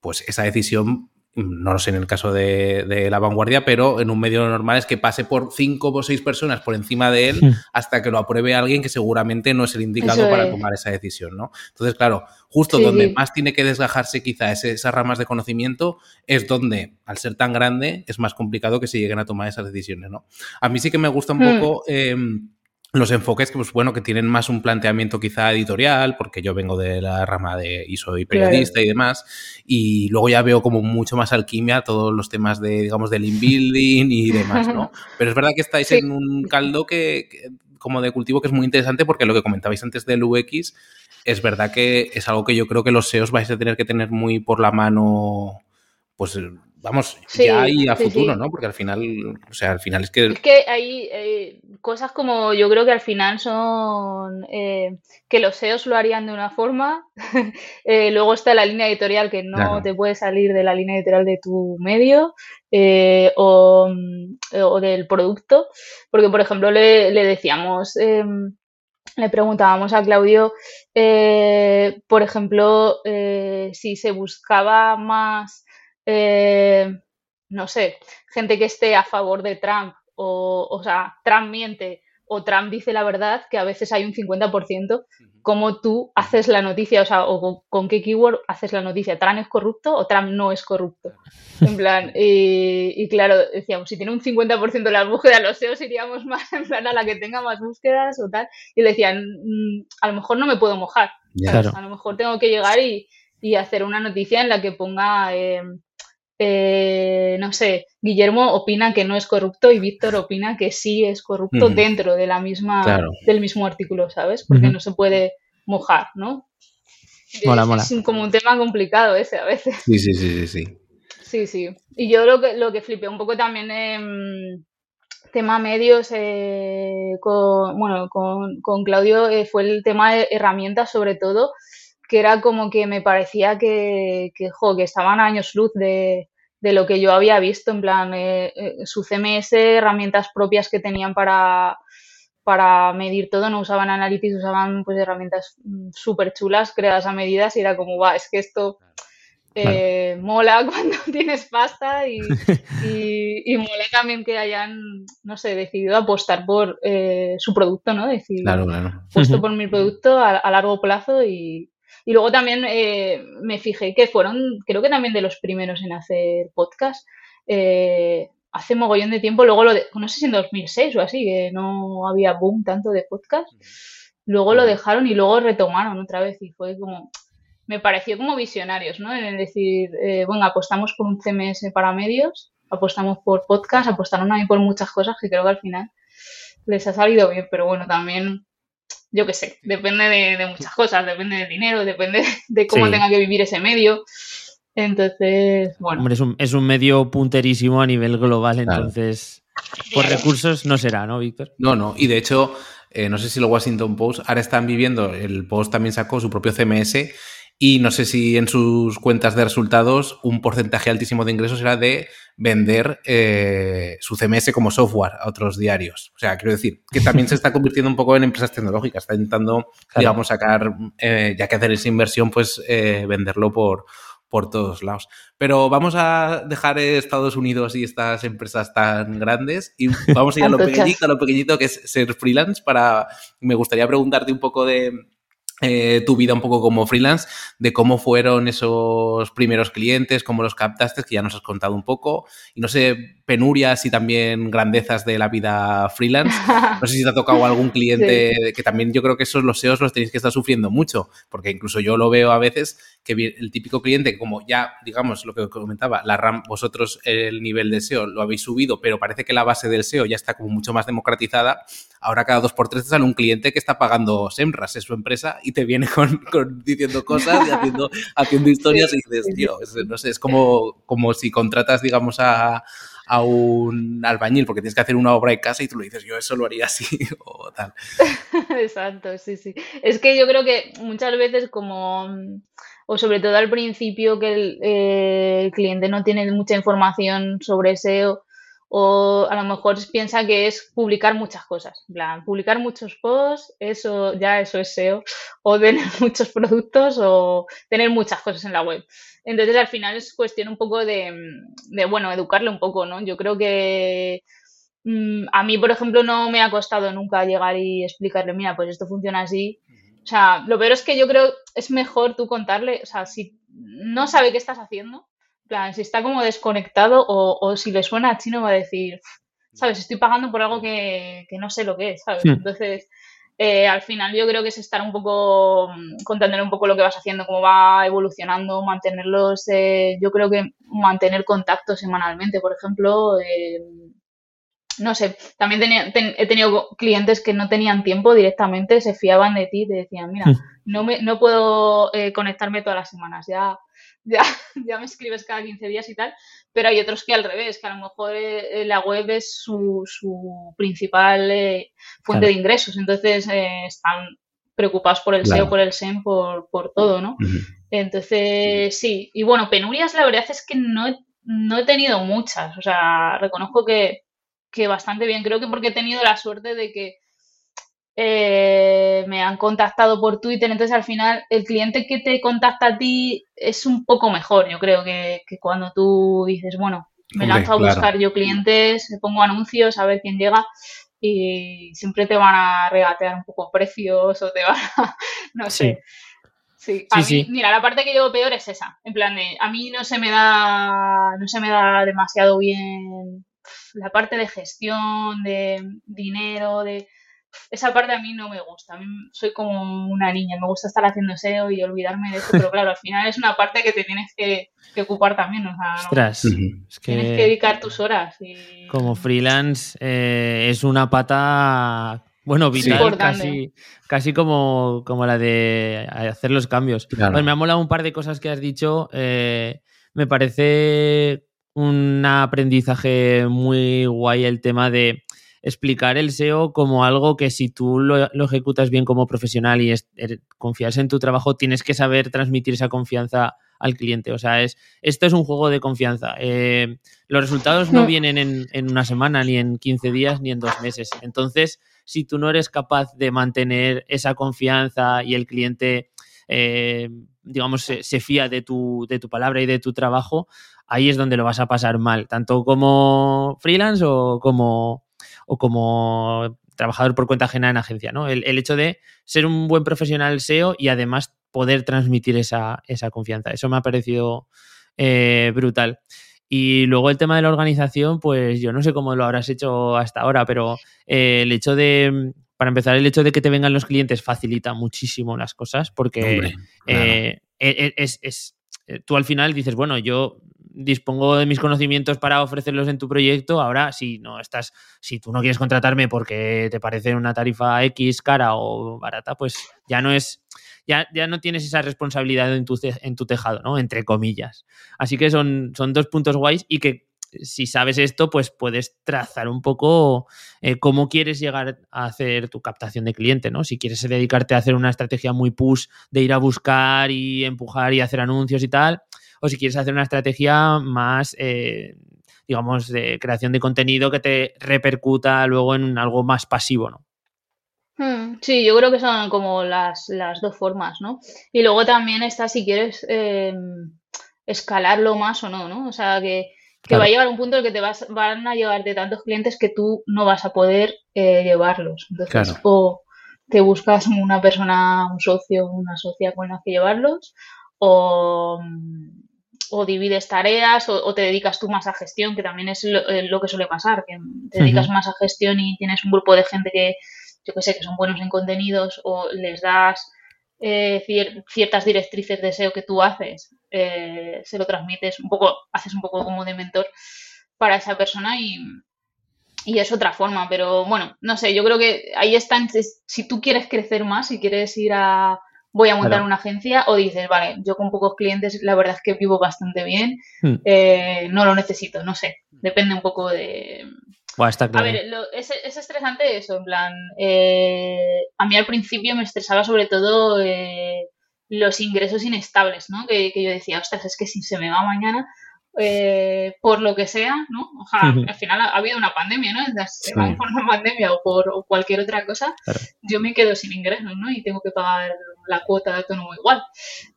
pues esa decisión, no lo sé en el caso de, la vanguardia, pero en un medio normal es que pase por cinco o seis personas por encima de él hmm. hasta que lo apruebe alguien que seguramente no es el indicado para tomar esa decisión, ¿no? Entonces, claro, justo donde más tiene que desgajarse quizá esas ramas de conocimiento es donde, al ser tan grande, es más complicado que se lleguen a tomar esas decisiones, ¿no? A mí sí que me gusta un hmm. poco... Em, los enfoques que, pues bueno, que tienen más un planteamiento quizá editorial, porque yo vengo de la rama de y soy periodista y demás, y luego ya veo como mucho más alquimia todos los temas de, digamos, del inbuilding y demás, ¿no? [laughs] Pero es verdad que estáis en un caldo que, como de cultivo que es muy interesante porque lo que comentabais antes del UX es verdad que es algo que yo creo que los SEOs vais a tener que tener muy por la mano pues vamos, ya y a futuro, ¿no? Porque al final, o sea, al final es que... Es que hay eh, cosas como yo creo que al final son eh, que los SEOs lo harían de una forma, [laughs] eh, luego está la línea editorial que no te puede salir de la línea editorial de tu medio o, o, del producto, porque por ejemplo le, le decíamos em, le preguntábamos a Claudio, por ejemplo, si se buscaba más eh, no sé, gente que esté a favor de Trump o, o sea, Trump miente o Trump dice la verdad, que a veces hay un 50%, cómo tú haces la noticia, o sea, o con, qué keyword haces la noticia, ¿Trump es corrupto o Trump no es corrupto? En plan, [laughs] y, claro, decíamos, si tiene un 50% de las búsquedas, los SEOs iríamos más [laughs] en plan a la que tenga más búsquedas o tal, y le decían, mm, a lo mejor no me puedo mojar, a lo mejor tengo que llegar y, y, hacer una noticia en la que ponga... Eh, eh, no sé, Guillermo opina que no es corrupto y Víctor opina que sí es corrupto dentro de la misma, del mismo artículo, ¿sabes? Porque no se puede mojar, ¿no? es, como un tema complicado ese a veces. Sí, sí, sí, sí, sí. Sí, sí. Y yo lo que, lo que flipé un poco también en tema medios eh, con, bueno, con, con Claudio eh, fue el tema de herramientas sobre todo que era como que me parecía que, que, que estaban a años luz de, de, lo que yo había visto, en plan, eh, eh, su CMS, herramientas propias que tenían para, para medir todo, no usaban Analytics, usaban pues herramientas mm, súper chulas, creadas a medidas, y era como, va, es que esto eh, mola [laughs] cuando tienes pasta [laughs] y, y, mola también que hayan, no sé, decidido apostar por su producto, ¿no? Decir, claro, claro. puesto por mi producto a, a largo plazo y, y luego también eh, me fijé que fueron, creo que también de los primeros en hacer podcast. eh, hace mogollón de tiempo, luego lo de, no sé si en 2006 o así, que no había boom tanto de podcast, luego lo dejaron y luego retomaron otra vez y fue como, me pareció como visionarios, ¿no? En decir, eh, bueno, apostamos por un CMS para medios, apostamos por podcast, apostaron a mí por muchas cosas que creo que al final les ha salido bien, pero bueno, también, yo qué sé, depende de, muchas cosas, depende del dinero, depende de cómo tenga que vivir ese medio. Entonces, bueno. Hombre, es un, medio punterísimo a nivel global, entonces, por recursos no será, ¿no, Víctor? No, no, y de hecho, eh, no sé si lo Washington Post, ahora están viviendo, el Post también sacó su propio CMS y no sé si en sus cuentas de resultados un porcentaje altísimo de ingresos era de vender eh, su CMS como software a otros diarios. O sea, quiero decir que también se está convirtiendo un poco en empresas tecnológicas. Está intentando, digamos, sacar, eh, ya que hacer esa inversión, pues eh, venderlo por, por todos lados. Pero vamos a dejar Estados Unidos y estas empresas tan grandes y vamos a ir a lo pequeñito, a lo pequeñito que es ser freelance para... Me gustaría preguntarte un poco de eh, tu vida un poco como freelance, de cómo fueron esos primeros clientes, cómo los captaste, que ya nos has contado un poco, y no sé, penurias y también grandezas de la vida freelance. [laughs] No sé si te ha tocado algún cliente, que también yo creo que esos los SEOs los tenéis que estar sufriendo mucho, porque incluso yo lo veo a veces que el típico cliente, que como ya, digamos, lo que comentaba, la RAM, vosotros el nivel de SEO lo habéis subido, pero parece que la base del SEO ya está como mucho más democratizada, ahora cada dos por tres te sale un cliente que está pagando SEMRAS, es su empresa, y te viene con, diciendo cosas y haciendo, [laughs] haciendo historias y dices, tío, no sé, es como, como si contratas, digamos, a, a un albañil porque tienes que hacer una obra de casa y tú lo dices, yo eso lo haría así [laughs] o tal. [laughs] Exacto, sí, sí. Es que yo creo que muchas veces como o sobre todo al principio que el, eh, el, cliente no tiene mucha información sobre SEO o a lo mejor piensa que es publicar muchas cosas, en plan, publicar muchos posts, eso ya eso es SEO, o tener [laughs] muchos productos o tener muchas cosas en la web. Entonces al final es cuestión un poco de, de bueno, educarle un poco, ¿no? Yo creo que mm, a mí, por ejemplo, no me ha costado nunca llegar y explicarle, mira, pues esto funciona así, o sea, lo peor es que yo creo es mejor tú contarle, o sea, si no sabe qué estás haciendo, plan, si está como desconectado o, si le suena a chino va a decir, ¿sabes? Estoy pagando por algo que, no sé lo que es, ¿sabes? Entonces, eh, al final yo creo que es estar un poco, mm, contándole un poco lo que vas haciendo, cómo va evolucionando, mantenerlos, eh, yo creo que mantener contacto semanalmente, por ejemplo, eh, no sé, también he tenido clientes que no tenían tiempo directamente, se fiaban de ti, te decían, mira, no, me, no puedo eh, conectarme todas las semanas, ya, ya, [laughs] ya me escribes cada 15 días y tal, pero hay otros que al revés, que a lo mejor eh, la web es su, su principal eh, fuente de ingresos, entonces están preocupados por el SEO, por el SEM, por, por todo, ¿no? Entonces, sí, y bueno, penurias la verdad es que no no he tenido muchas, o sea, reconozco que que bastante bien. Creo que porque he tenido la suerte de que eh, me han contactado por Twitter, entonces al final el cliente que te contacta a ti es un poco mejor, yo creo, que, cuando tú dices, bueno, me lanzo a buscar yo clientes, pongo anuncios, a ver quién llega y siempre te van a regatear un poco precios o te van a, [laughs] no sé. Sí. a mí, mira, la parte que llevo peor es esa, en plan de, a mí no se me da, no se me da demasiado bien la parte de gestión, de dinero, de esa parte a mí no me gusta. A mí soy como una niña, me gusta estar haciendo SEO y olvidarme de eso, pero claro, al final es una parte que te tienes que, ocupar también. O sea, tienes que dedicar tus horas. Como freelance eh, es una pata, bueno, vital, casi, casi como, como la de hacer los cambios. Pues me ha molado un par de cosas que has dicho. Eh, me parece un aprendizaje muy guay el tema de explicar el SEO como algo que si tú lo, ejecutas bien como profesional y er, confías en tu trabajo, tienes que saber transmitir esa confianza al cliente. O sea, es, esto es un juego de confianza. Eh, los resultados no vienen en, una semana, ni en 15 días, ni en dos meses. Entonces, si tú no eres capaz de mantener esa confianza y el cliente, eh, digamos, se, se, fía de tu, de tu palabra y de tu trabajo, ahí es donde lo vas a pasar mal, tanto como freelance o como, o como trabajador por cuenta ajena en agencia, ¿no? El, hecho de ser un buen profesional SEO y además poder transmitir esa, confianza. Eso me ha parecido eh, brutal. Y luego el tema de la organización, pues yo no sé cómo lo habrás hecho hasta ahora, pero eh, el hecho de, para empezar, el hecho de que te vengan los clientes facilita muchísimo las cosas porque eh, e, e, es, es, tú al final dices, bueno, yo dispongo de mis conocimientos para ofrecerlos en tu proyecto. Ahora, si no estás, si tú no quieres contratarme porque te parece una tarifa X cara o barata, pues ya no es, ya, ya no tienes esa responsabilidad en tu, en tu tejado, ¿no? Entre comillas. Así que son, son dos puntos guays y que si sabes esto, pues puedes trazar un poco eh, cómo quieres llegar a hacer tu captación de cliente, ¿no? Si quieres dedicarte a hacer una estrategia muy push de ir a buscar y empujar y hacer anuncios y tal, o si quieres hacer una estrategia más, eh, digamos, de creación de contenido que te repercuta luego en algo más pasivo, ¿no? Hmm, sí, yo creo que son como las, las dos formas, ¿no? Y luego también está si quieres em, escalarlo más o no, ¿no? O sea, que, va a llegar un punto en el que te vas, van a llevarte tantos clientes que tú no vas a poder eh, llevarlos. Entonces, o te buscas una persona, un socio, una socia con la que llevarlos, o, o divides tareas o, te dedicas tú más a gestión, que también es lo, eh, que suele pasar, que te dedicas más a gestión y tienes un grupo de gente que, yo que sé, que son buenos en contenidos o les das eh, ciertas directrices de SEO que tú haces, eh, se lo transmites un poco, haces un poco como de mentor para esa persona y, y es otra forma, pero bueno, no sé, yo creo que ahí están, si tú quieres crecer más, si quieres ir a voy a montar una agencia o dices, vale, yo con pocos clientes la verdad es que vivo bastante bien, hmm. eh, no lo necesito, no sé, depende un poco de... A ver, es, estresante eso, en plan, eh, a mí al principio me estresaba sobre todo eh, los ingresos inestables, ¿no? Que, que, yo decía, ostras, es que si se me va mañana, eh, por lo que sea, ¿no? O sea, al final ha, habido una pandemia, ¿no? Entonces, por una pandemia o por cualquier otra cosa, yo me quedo sin ingresos, ¿no? Y tengo que pagar la cuota de autónomo igual.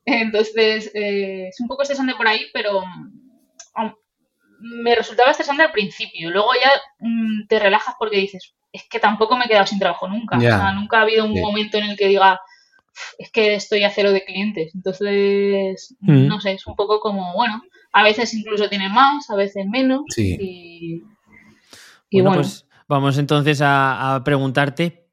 Entonces, eh, es un poco estresante por ahí, pero um, me resultaba estresante al principio. Luego ya mm, te relajas porque dices, es que tampoco me he quedado sin trabajo nunca. O sea, nunca ha habido un momento en el que diga, es que estoy a cero de clientes. Entonces, no sé, es un poco como, bueno, a veces incluso tiene más, a veces menos. Y, bueno, pues vamos entonces a, preguntarte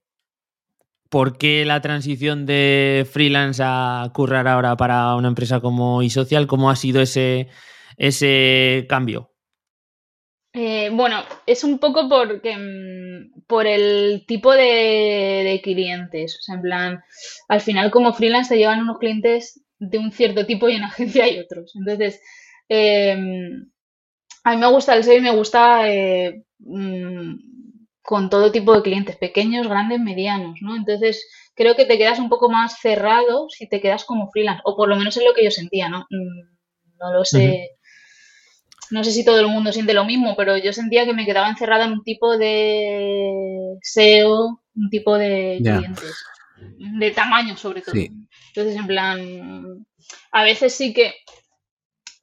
por qué la transición de freelance a currar ahora para una empresa como eSocial, cómo ha sido ese, ese cambio. Eh, bueno, es un poco porque mm, por el tipo de, de, clientes. O sea, en plan, al final como freelance te llevan unos clientes de un cierto tipo y en [laughs] agencia hay otros. Entonces, Em, a mí me gusta el SEO y me gusta eh, mm, con todo tipo de clientes, pequeños, grandes, medianos, ¿no? Entonces, creo que te quedas un poco más cerrado si te quedas como freelance, o por lo menos es lo que yo sentía, ¿no? Mm, no lo sé. No sé si todo el mundo siente lo mismo, pero yo sentía que me quedaba encerrada en un tipo de SEO, un tipo de clientes, de tamaño sobre todo. Entonces, en plan, a veces sí que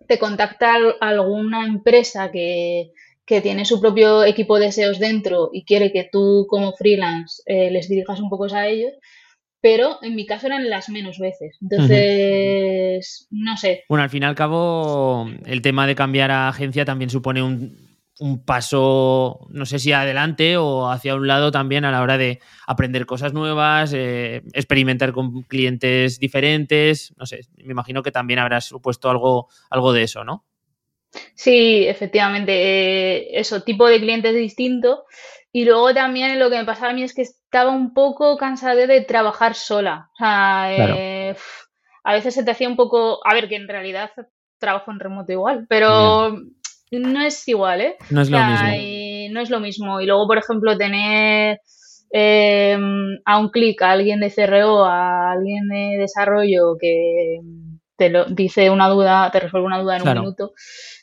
te contacta alguna empresa que, tiene su propio equipo de SEOs dentro y quiere que tú como freelance eh, les dirijas un poco a ellos, pero en mi caso eran las menos veces. Entonces, no sé. Bueno, al fin y al cabo, el tema de cambiar a agencia también supone un, un paso, no sé si adelante o hacia un lado también a la hora de aprender cosas nuevas, eh, experimentar con clientes diferentes, no sé, me imagino que también habrás supuesto algo, algo de eso, ¿no? Sí, efectivamente, eh, eso, tipo de clientes distinto. Y luego también lo que me pasaba a mí es que estaba un poco cansada de trabajar sola. O sea, eh, a veces se te hacía un poco, a ver, que en realidad trabajo en remoto igual, pero no es igual, ¿eh? No es lo mismo. no es lo mismo. Y luego, por ejemplo, tener eh, a un clic a alguien de CRO, a alguien de desarrollo que te lo, dice una duda, te resuelve una duda en un minuto.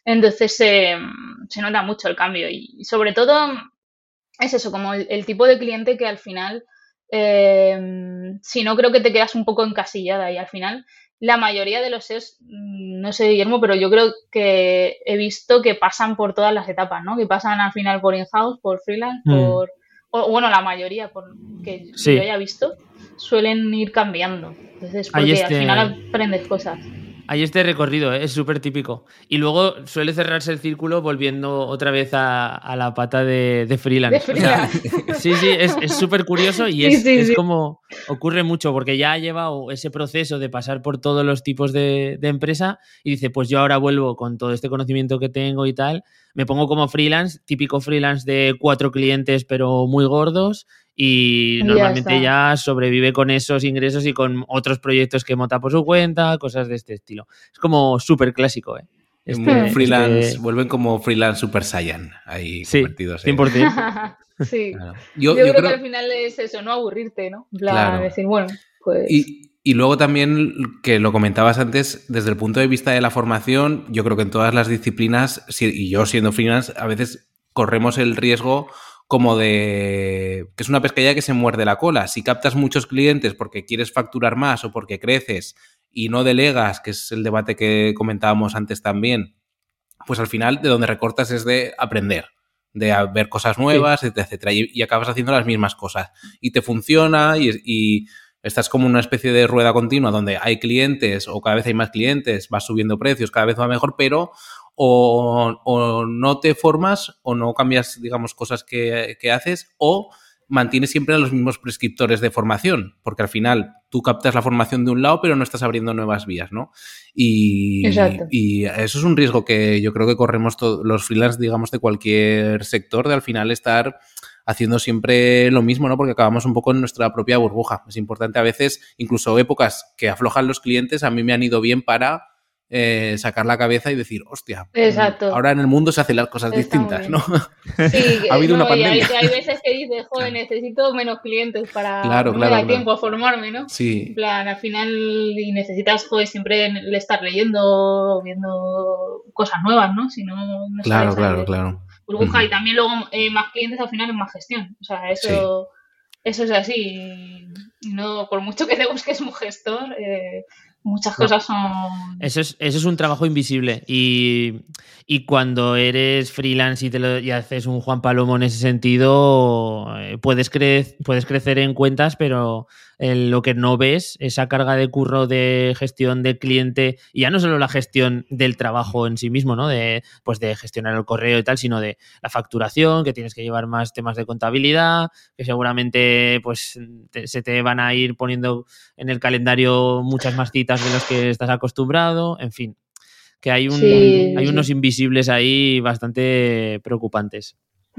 Entonces se nota mucho el cambio. Y sobre todo es eso, como el, tipo de cliente que al final, eh, si no creo que te quedas un poco encasillada y al final la mayoría de los SEOs, mm, no sé Guillermo, pero yo creo que he visto que pasan por todas las etapas, ¿no? Que pasan al final por in-house, por freelance, mm. por... O, bueno, la mayoría, por que yo haya visto, suelen ir cambiando. Entonces, porque al este final aprendes cosas. Hay este recorrido, ¿eh? es súper típico. Y luego suele cerrarse el círculo volviendo otra vez a, la pata de, freelance. sí, sí, es súper curioso y es, como ocurre mucho porque ya ha llevado ese proceso de pasar por todos los tipos de, de empresa y dice, pues yo ahora vuelvo con todo este conocimiento que tengo y tal, me pongo como freelance, típico freelance de cuatro clientes pero muy gordos y normalmente ya, sobrevive con esos ingresos y con otros proyectos que monta por su cuenta, cosas de este estilo. Es como súper clásico, ¿eh? Este, freelance, este vuelven como freelance Super Saiyan ahí sí, convertidos. 100%. [laughs] sí. Yo, creo, que al final es eso, no aburrirte, ¿no? Decir, bueno, pues... Y, y luego también, que lo comentabas antes, desde el punto de vista de la formación, yo creo que en todas las disciplinas, y yo siendo freelance, a veces corremos el riesgo como de que es una pescadilla que se muerde la cola. Si captas muchos clientes porque quieres facturar más o porque creces y no delegas, que es el debate que comentábamos antes también, pues al final de donde recortas es de aprender, de ver cosas nuevas, etcétera, y, acabas haciendo las mismas cosas. Y te funciona y, y estás como una especie de rueda continua donde hay clientes o cada vez hay más clientes, vas subiendo precios, cada vez va mejor, pero o, no te formas o no cambias, digamos, cosas que, haces o mantienes siempre a los mismos prescriptores de formación, porque al final tú captas la formación de un lado, pero no estás abriendo nuevas vías, ¿no? Y, y eso es un riesgo que yo creo que corremos todos los freelance, digamos, de cualquier sector, de al final estar haciendo siempre lo mismo, ¿no? Porque acabamos un poco en nuestra propia burbuja. Es importante a veces, incluso épocas que aflojan los clientes, a mí me han ido bien para eh, sacar la cabeza y decir, hostia, mm, ahora en el mundo se hacen las cosas distintas, ¿no? Sí, [laughs] ha habido una pandemia. Hay, veces que dices, joder, necesito menos clientes para claro, no tiempo a formarme, ¿no? Sí. En plan, al final y necesitas, joder, siempre estar leyendo, viendo cosas nuevas, ¿no? Si no, Claro, claro, claro. Burbuja y también luego eh, más clientes al final es más gestión. O sea, eso, eso es así. No, por mucho que te busques un gestor, eh, muchas cosas son... Eso es, eso es un trabajo invisible y, cuando eres freelance y, te lo, y haces un Juan Palomo en ese sentido, eh, puedes, puedes crecer en cuentas, pero lo que no ves, esa carga de curro de gestión de cliente, y ya no solo la gestión del trabajo en sí mismo, ¿no? De, pues de gestionar el correo y tal, sino de la facturación, que tienes que llevar más temas de contabilidad, que seguramente pues se te van a ir poniendo en el calendario muchas más citas de las que estás acostumbrado, en fin, que hay, un, hay unos invisibles ahí bastante preocupantes.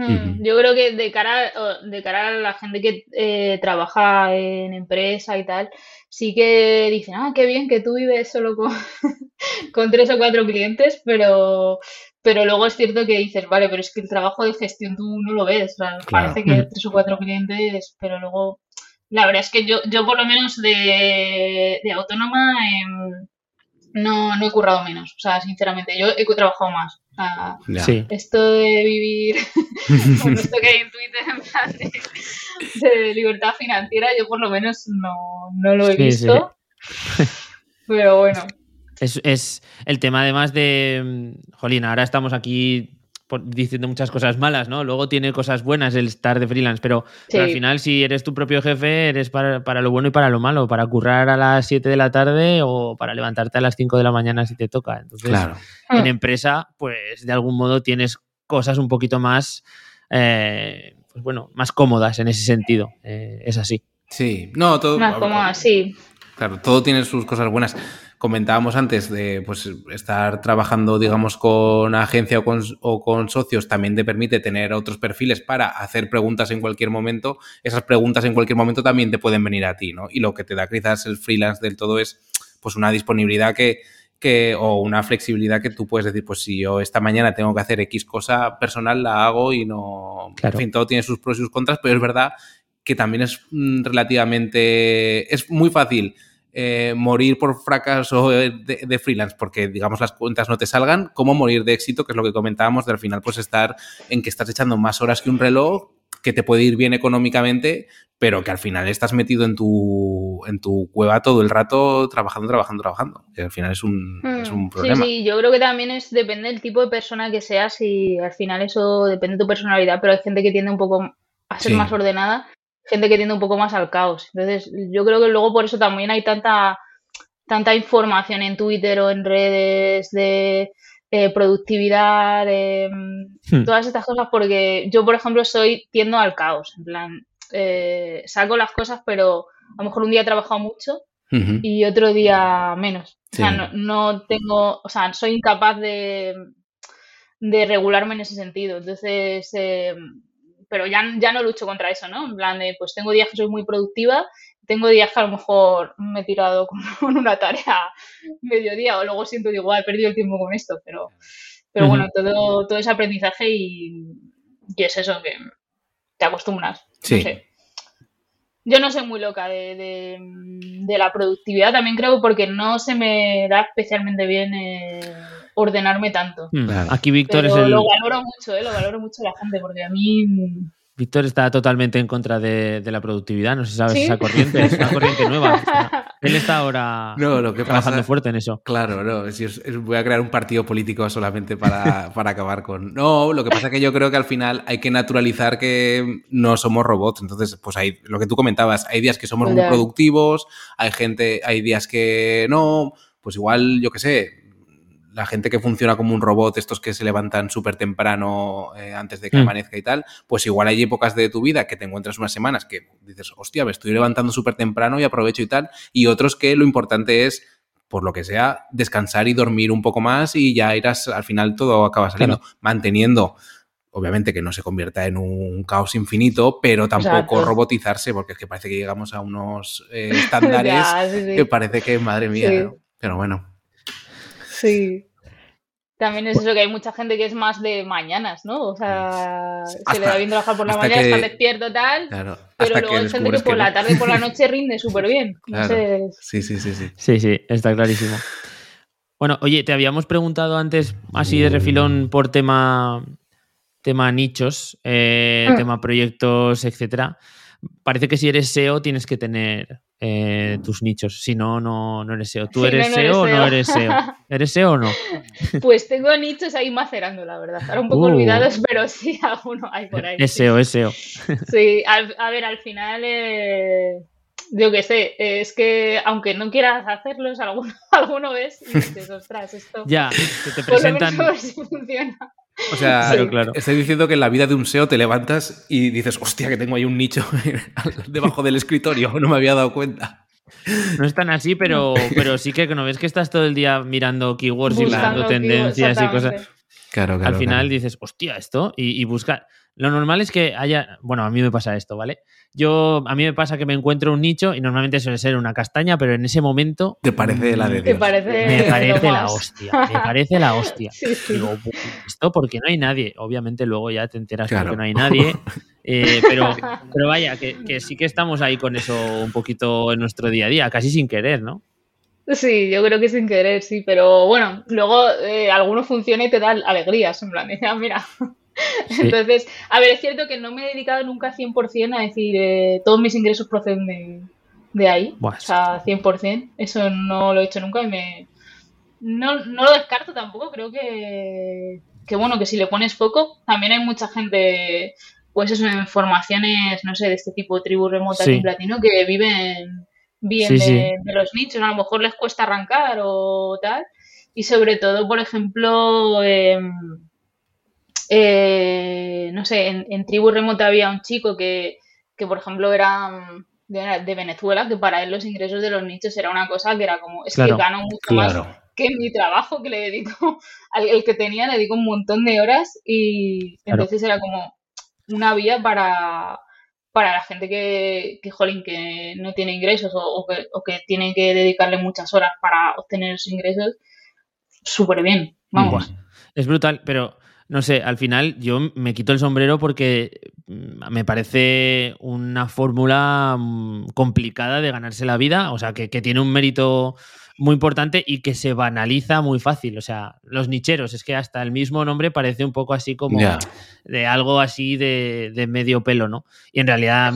Hmm, yo creo que de cara, de cara a la gente que eh, trabaja en empresa y tal, sí que dicen, ah, qué bien que tú vives solo con, [laughs] con tres o cuatro clientes, pero, pero luego es cierto que dices, vale, pero es que el trabajo de gestión tú no lo ves. Parece que tres o cuatro clientes, pero luego, la verdad es que yo, yo por lo menos de, de autónoma em, no, no he currado menos. O sea, sinceramente, yo he trabajado más. Esto de vivir [laughs] con esto que hay en Twitter en plan de, libertad financiera, yo por lo menos no, lo he visto. Pero bueno. Es, es, el tema además de, Jolín, ahora estamos aquí diciendo muchas cosas malas, ¿no? Luego tiene cosas buenas el estar de freelance, pero, al final si eres tu propio jefe, eres para, para, lo bueno y para lo malo, para currar a las 7 de la tarde o para levantarte a las 5 de la mañana si te toca. Entonces, claro. en empresa, pues de algún modo tienes cosas un poquito más, eh, pues bueno, más cómodas en ese sentido. Eh, es así. Sí, no, todo... Más cómodas, sí. Claro, todo tiene sus cosas buenas comentábamos antes de pues, estar trabajando, digamos, con agencia o con, socios, también te permite tener otros perfiles para hacer preguntas en cualquier momento. Esas preguntas en cualquier momento también te pueden venir a ti, ¿no? Y lo que te da quizás el freelance del todo es pues una disponibilidad que, que, o una flexibilidad que tú puedes decir, pues si yo esta mañana tengo que hacer X cosa personal, la hago y no... En fin, todo tiene sus pros y sus contras, pero es verdad que también es mm, relativamente... Es muy fácil eh, morir por fracaso de, freelance porque, digamos, las cuentas no te salgan, como morir de éxito, que es lo que comentábamos, de al final, pues estar en que estás echando más horas que un reloj, que te puede ir bien económicamente, pero que al final estás metido en tu, en tu cueva todo el rato trabajando, trabajando, trabajando. Que al final es un, hmm. problema. Sí, sí, yo creo que también es depende del tipo de persona que seas y al final eso depende de tu personalidad, pero hay gente que tiende un poco a ser más ordenada gente que tiende un poco más al caos. Entonces, yo creo que luego por eso también hay tanta tanta información en Twitter o en redes de eh, productividad, hmm. todas estas cosas, porque yo, por ejemplo, soy tiendo al caos. En plan, eh, saco las cosas, pero a lo mejor un día he trabajado mucho y otro día menos. O sea, no, no, tengo, o sea, soy incapaz de, de regularme en ese sentido. Entonces, eh, pero ya, ya no lucho contra eso, ¿no? En plan de, pues tengo días que soy muy productiva, tengo días que a lo mejor me he tirado [laughs] con una tarea mediodía o luego siento, digo, he perdido el tiempo con esto, pero, pero bueno, todo, todo es aprendizaje y, y, es eso, que te acostumbras. Sí. Yo no soy muy loca de, de, la productividad, también creo porque no se me da especialmente bien eh, ordenarme tanto. Hmm. Aquí Víctor es el... Lo valoro mucho, eh, lo valoro mucho la gente, porque a mí Víctor está totalmente en contra de, la productividad, no sé si sabes esa corriente, es una corriente nueva. [laughs] Él está ahora trabajando fuerte en eso. Claro, no, voy a crear un partido político solamente [laughs] para, acabar con... No, lo que pasa es que yo creo que al final hay que naturalizar que no somos robots, entonces pues hay lo que tú comentabas, hay días que somos muy productivos, hay gente, hay días que no, pues igual, yo qué sé, la gente que funciona como un robot, estos que se levantan súper temprano eh, antes de que mm. amanezca y tal, pues igual hay épocas de tu vida que te encuentras unas semanas que dices, hostia, me estoy levantando súper temprano y aprovecho y tal, y otros que lo importante es por lo que sea, descansar y dormir un poco más y ya irás, al final todo acaba saliendo, manteniendo, obviamente que no se convierta en un caos infinito, pero tampoco robotizarse, porque es que parece que llegamos a unos eh, [laughs] estándares que parece que, madre mía, pero bueno. Sí. También es eso que hay mucha gente que es más de mañanas, ¿no? O sea, se le da bien trabajar por la mañana, está despierto tal, pero luego hay gente que por la tarde y por la [laughs] noche rinde súper bien. Sí, sí, sí, sí. Sí, sí, está clarísimo. Bueno, oye, te habíamos preguntado antes, así de refilón, por tema, tema nichos, eh, mm. tema proyectos, etcétera. Parece que si eres SEO tienes que tener eh, tus nichos. Si no, no, no eres SEO. ¿Tú eres, SEO o no eres SEO? [laughs] ¿Eres SEO o no? Pues tengo nichos ahí macerando, la verdad. Ahora un poco uh. olvidados, pero sí, [laughs] alguno hay por ahí. Es SEO, es SEO. Sí, a ver, al final, eh, yo qué sé, es que aunque no quieras hacerlos, alguno, [laughs] alguno ves y dices, ostras, esto. Ya, te presentan. funciona. O sea, estoy diciendo que en la vida de un SEO te levantas y dices, hostia, que tengo ahí un nicho [laughs] debajo del escritorio, no me había dado cuenta. No es tan así, pero, [laughs] pero sí que no ves que estás todo el día mirando keywords y mirando tendencias y cosas. Claro, claro. Al final dices, hostia, esto, y, y busca. Lo normal es que haya. Bueno, a mí me pasa esto, ¿vale? Yo, a mí me pasa que me encuentro un nicho y normalmente suele ser una castaña, pero en ese momento. Te parece la de Dios. parece me parece la hostia. Me parece la hostia. [laughs] Digo, esto porque no hay nadie. Obviamente luego ya te enteras que no hay nadie. Eh, pero, [laughs] pero vaya, que, sí que estamos ahí con eso un poquito en nuestro día a día, casi sin querer, ¿no? Sí, yo creo que sin querer, sí, pero bueno, luego eh, alguno funciona y te da alegrías, en plan, [laughs] mira, Entonces, a ver, es cierto que no me he dedicado nunca 100% a decir eh, todos mis ingresos proceden de, ahí. O sea, 100%. Eso no lo he hecho nunca y me... No, no lo descarto tampoco. Creo que, que, bueno, que si le pones foco, también hay mucha gente, pues eso, en formaciones, no sé, de este tipo de tribu remota en platino que viven bien de, los nichos. A lo mejor les cuesta arrancar o tal. Y sobre todo, por ejemplo... Eh, eh, no sé, en, tribu remota había un chico que, por ejemplo, era de, Venezuela, que para él los ingresos de los nichos era una cosa que era como, es que gano mucho más que mi trabajo que le dedico, [laughs] al el que tenía le dedico un montón de horas y entonces era como una vía para, para la gente que, que, jolín, que no tiene ingresos o, que, o que tiene que dedicarle muchas horas para obtener esos ingresos, súper bien, vamos. Es brutal, pero no sé, al final yo me quito el sombrero porque mm, me parece una fórmula mm, complicada de ganarse la vida, o sea, que, tiene un mérito muy importante y que se banaliza muy fácil. O sea, los nicheros, es que hasta el mismo nombre parece un poco así como de algo así de, medio pelo, ¿no? Y en realidad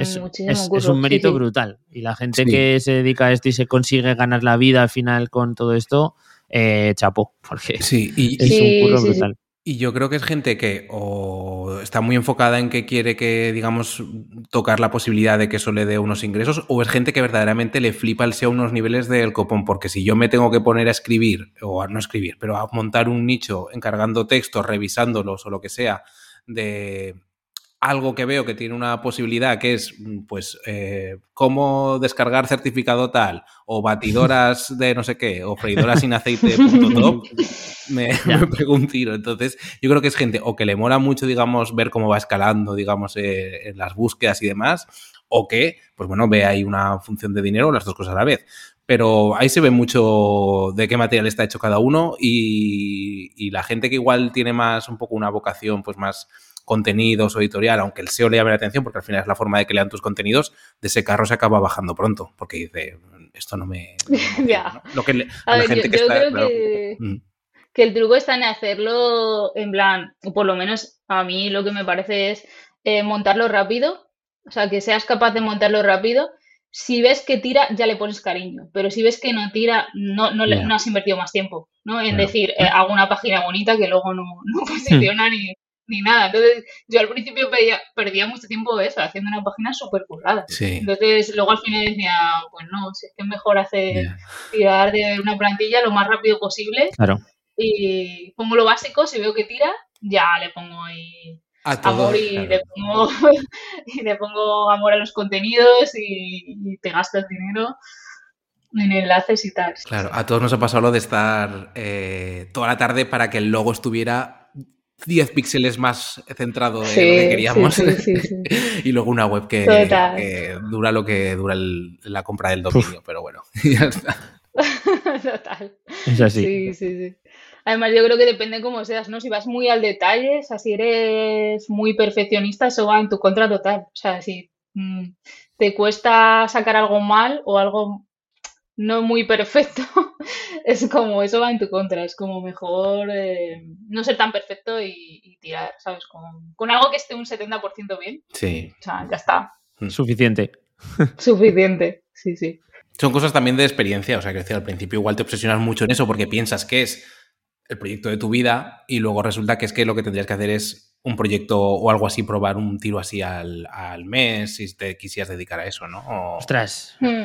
es, un mérito brutal. Y la gente que se dedica a esto y se consigue ganar la vida al final con todo esto, eh, chapó, porque sí, y, es un curro brutal. Y yo creo que es gente que o está muy enfocada en que quiere que, digamos, tocar la posibilidad de que eso le dé unos ingresos, o es gente que verdaderamente le flipa el SEO unos niveles del copón, porque si yo me tengo que poner a escribir, o a no escribir, pero a montar un nicho encargando textos, revisándolos o lo que sea, de algo que veo que tiene una posibilidad que es, mm, pues, eh, cómo descargar certificado tal, o batidoras [laughs] de no sé qué, o freidoras sin aceite, [laughs] me, me pego un tiro. Entonces, yo creo que es gente o que le mola mucho, digamos, ver cómo va escalando, digamos, eh, en las búsquedas y demás, o que, pues bueno, ve ahí una función de dinero, las dos cosas a la vez. Pero ahí se ve mucho de qué material está hecho cada uno y, y la gente que igual tiene más, un poco una vocación, pues más contenidos o editorial, aunque el SEO le llame la atención, porque al final es la forma de que lean tus contenidos, de ese carro se acaba bajando pronto, porque dice, esto no me... [laughs] Lo que a, la gente que está, mm. que, el truco está en hacerlo en plan, o por lo menos a mí lo que me parece es eh, montarlo rápido, o sea, que seas capaz de montarlo rápido. Si ves que tira, ya le pones cariño, pero si ves que no tira, no, no, no has invertido más tiempo, ¿no? En decir, eh, hago una página bonita que luego no, no posiciona ni, ni nada. Entonces, yo al principio perdía mucho tiempo eso, haciendo una página súper currada. Entonces, luego al final decía, pues no, si es que es mejor hacer tirar de una plantilla lo más rápido posible. Claro. Y pongo lo básico, si veo que tira, ya le pongo ahí amor y, le pongo, [laughs] y le pongo amor a los contenidos y, te gastas dinero en enlaces y tal. Claro, a todos nos ha pasado lo de estar eh, toda la tarde para que el logo estuviera 10 píxeles más centrado de lo que queríamos. [laughs] y luego una web que, dura lo que dura la compra del dominio, pero bueno, [laughs] ya está. [laughs] Total. Es así. Sí, sí, sí. Además, yo creo que depende cómo seas, ¿no? Si vas muy al detalle, o sea, si eres muy perfeccionista, eso va en tu contra total. O sea, si mm, te cuesta sacar algo mal o algo no muy perfecto, [laughs] es como eso va en tu contra, es como mejor eh, no ser tan perfecto y, tirar, ¿sabes? Con, con, algo que esté un 70% bien. Sí. O sea, ya está. Mm. Suficiente. [laughs] Suficiente, sí, sí. Son cosas también de experiencia, o sea, que al principio igual te obsesionas mucho en eso porque piensas que es el proyecto de tu vida y luego resulta que es que lo que tendrías que hacer es un proyecto o algo así, probar un tiro así al, al mes si te quisieras dedicar a eso, ¿no? Ostras. Hmm.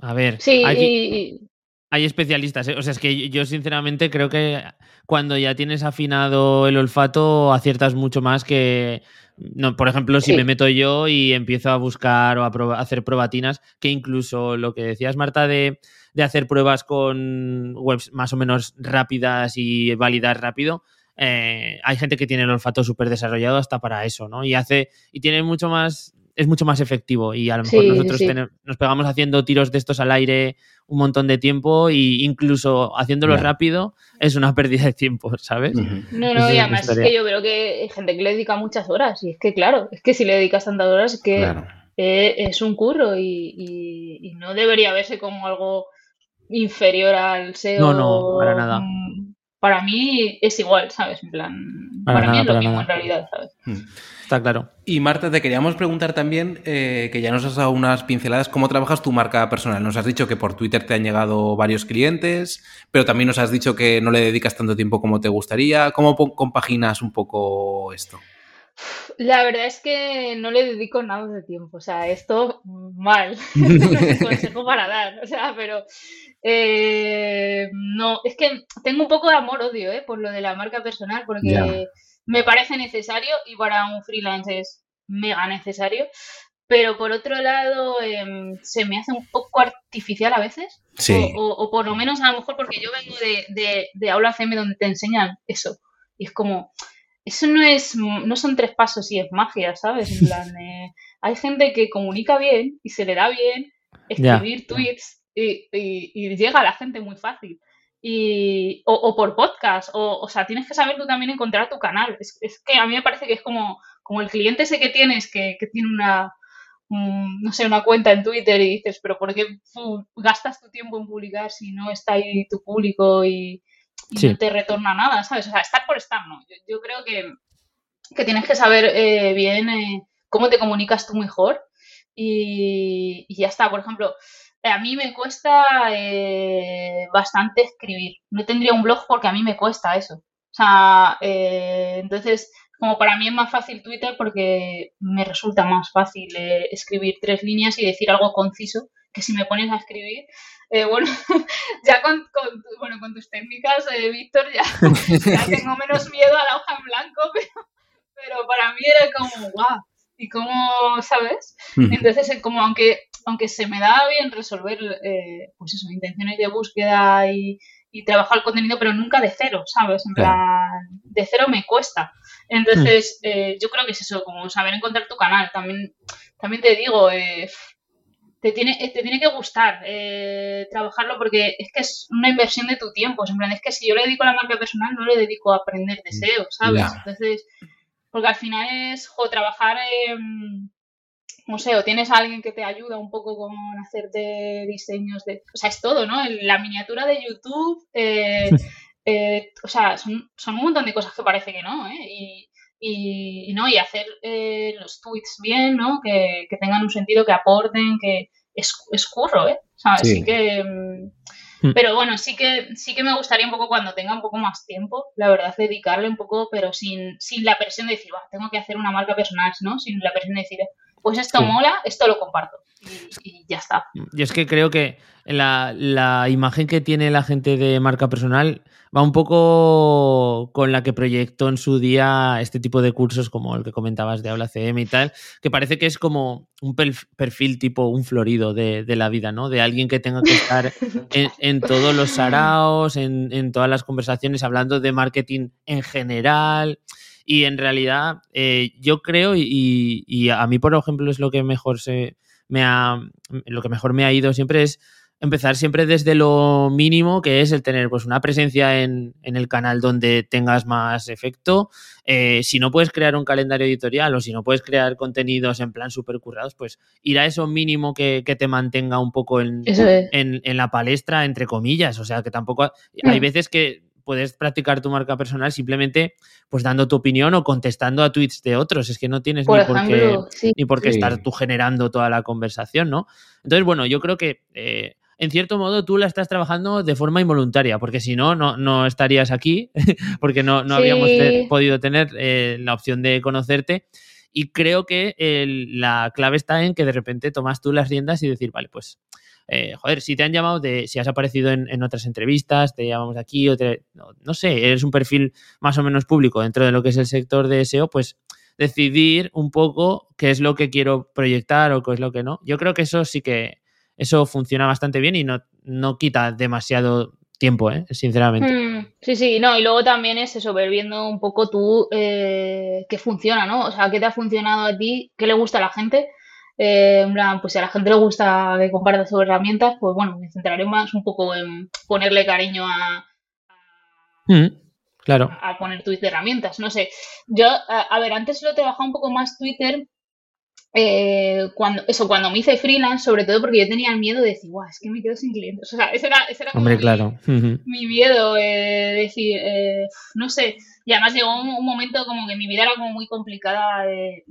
A ver, sí, hay, especialistas. ¿eh? O sea, es que yo sinceramente creo que cuando ya tienes afinado el olfato aciertas mucho más que, no, por ejemplo, si me meto yo y empiezo a buscar o a, hacer probatinas, que incluso lo que decías, Marta, de, de, hacer pruebas con webs más o menos rápidas y validar rápido, eh, hay gente que tiene el olfato súper desarrollado hasta para eso, ¿no? Y hace, y tiene mucho más es mucho más efectivo y a lo mejor nosotros nos pegamos haciendo tiros de estos al aire un montón de tiempo e incluso haciéndolo rápido es una pérdida de tiempo, ¿sabes? No, no, y además es que yo creo que hay gente que le dedica muchas horas y es que claro, es que si le dedicas tantas horas es que eh, es un curro y, no debería verse como algo inferior al SEO. No, no, para nada. Para mí es igual, ¿sabes? En plan, para, mí es lo mismo en realidad, ¿sabes? Hmm. Está claro. Y Marta, te queríamos preguntar también, eh, que ya nos has dado unas pinceladas, ¿cómo trabajas tu marca personal? Nos has dicho que por Twitter te han llegado varios clientes, pero también nos has dicho que no le dedicas tanto tiempo como te gustaría. ¿Cómo compaginas un poco esto? La verdad es que no le dedico nada de tiempo, o sea, esto mal, [laughs] consejo para dar, o sea, pero eh, no, es que tengo un poco de amor-odio ¿eh? por lo de la marca personal, porque me parece necesario y para un freelance es mega necesario, pero por otro lado em, se me hace un poco artificial a veces, o, por lo menos a lo mejor porque yo vengo de, de, de aula CM donde te enseñan eso, y es como eso no es, no son tres pasos y es magia, ¿sabes? En plan, [laughs] hay gente que comunica bien y se le da bien escribir tweets y, llega a la gente muy fácil. Y, o, por podcast, o, o sea, tienes que saber tú también encontrar tu canal. Es, que a mí me parece que es como, como el cliente ese que tienes, que, tiene una, no sé, una cuenta en Twitter y dices, pero ¿por qué gastas tu tiempo en publicar si no está ahí tu público y, y no te retorna nada, ¿sabes? O sea, estar por estar, ¿no? Yo, creo que, tienes que saber eh, bien eh, cómo te comunicas tú mejor y, ya está. Por ejemplo, a mí me cuesta eh, bastante escribir. No tendría un blog porque a mí me cuesta eso. O sea, entonces, como para mí es más fácil Twitter porque me resulta más fácil eh, escribir tres líneas y decir algo conciso que si me pones a escribir, eh, bueno, [laughs] ya con, bueno, con tus técnicas, eh, Víctor, [laughs] ya, tengo menos miedo a la hoja en blanco, [laughs] pero, pero para mí era como, guau, y cómo, ¿sabes? Entonces, como aunque, aunque se me da bien resolver, pues eso, intenciones de búsqueda y, y trabajar el contenido, pero nunca de cero, ¿sabes? En plan, de cero me cuesta. Entonces, hmm. eh, yo creo que es eso, como saber encontrar tu canal. También, también te digo, eh, te, tiene, eh, te tiene que gustar trabajarlo porque es que es una inversión de tu tiempo. En plan, es que si yo le dedico a la marca personal, no le dedico a aprender deseo, ¿sabes? Entonces, porque al final es, jo, trabajar en no sé, o tienes a alguien que te ayuda un poco con hacerte diseños de... O sea, es todo, ¿no? La miniatura de YouTube, eh, eh, o sea, son, son, un montón de cosas que parece que no, ¿eh? Y, y, ¿no? y hacer eh, los tweets bien, ¿no? Que, que, tengan un sentido, que aporten, que es, es curro, ¿eh? ¿Sabes? Sí. Así que... Mm. Pero bueno, sí que, sí que me gustaría un poco cuando tenga un poco más tiempo, la verdad, dedicarle un poco, pero sin, sin la presión de decir, tengo que hacer una marca personal, ¿no? Sin la presión de decir, pues esto mola, esto lo comparto. Y, ya está. Y es que creo que la, imagen que tiene la gente de marca personal va un poco con la que proyectó en su día este tipo de cursos como el que comentabas de Habla CM y tal, que parece que es como un perfil tipo un florido de, la vida, ¿no? De alguien que tenga que estar [laughs] en, todos los saraos, en, en todas las conversaciones, hablando de marketing en general. Y en realidad, eh, yo creo, y, a mí, por ejemplo, es lo que mejor se me ha. Lo que mejor me ha ido siempre es empezar siempre desde lo mínimo, que es el tener pues una presencia en, el canal donde tengas más efecto. Eh, si no puedes crear un calendario editorial o si no puedes crear contenidos en plan super currados, pues ir a eso mínimo que, te mantenga un poco en, en, la palestra, entre comillas. O sea, que tampoco... Hay mm. veces que puedes practicar tu marca personal simplemente pues dando tu opinión o contestando a tweets de otros. Es que no tienes ni, por qué, ni por qué estar tú generando toda la conversación, ¿no? Entonces, bueno, yo creo que eh, en cierto modo tú la estás trabajando de forma involuntaria, porque si no, no, estarías aquí, [laughs] porque no, no habíamos podido tener eh, la opción de conocerte. Y creo que la clave está en que de repente tomas tú las riendas y decir, vale, pues eh, joder, si te han llamado, de, si has aparecido en, otras entrevistas, te llamamos de aquí, o no, sé, eres un perfil más o menos público dentro de lo que es el sector de SEO, pues decidir un poco qué es lo que quiero proyectar o qué es lo que no. Yo creo que eso sí que, eso funciona bastante bien y no, no quita demasiado tiempo, ¿eh? sinceramente. Hmm, sí, sí, no, y luego también es eso, ver viendo un poco tú eh, qué funciona, ¿no? O sea, qué te ha funcionado a ti, qué le gusta a la gente eh, pues si a la gente le gusta que comparta sus herramientas, pues bueno, me centraré más un poco en ponerle cariño a, mm, claro. a, poner tweets de herramientas. No sé, yo, a, ver, antes lo he trabajado un poco más Twitter, eh, cuando, eso, cuando me hice freelance, sobre todo porque yo tenía el miedo de decir, guau, es que me quedo sin clientes. O sea, ese era, ese era Hombre, claro. mi, miedo, eh, decir, eh, no sé. Y además llegó un, momento como que mi vida era como muy complicada. De,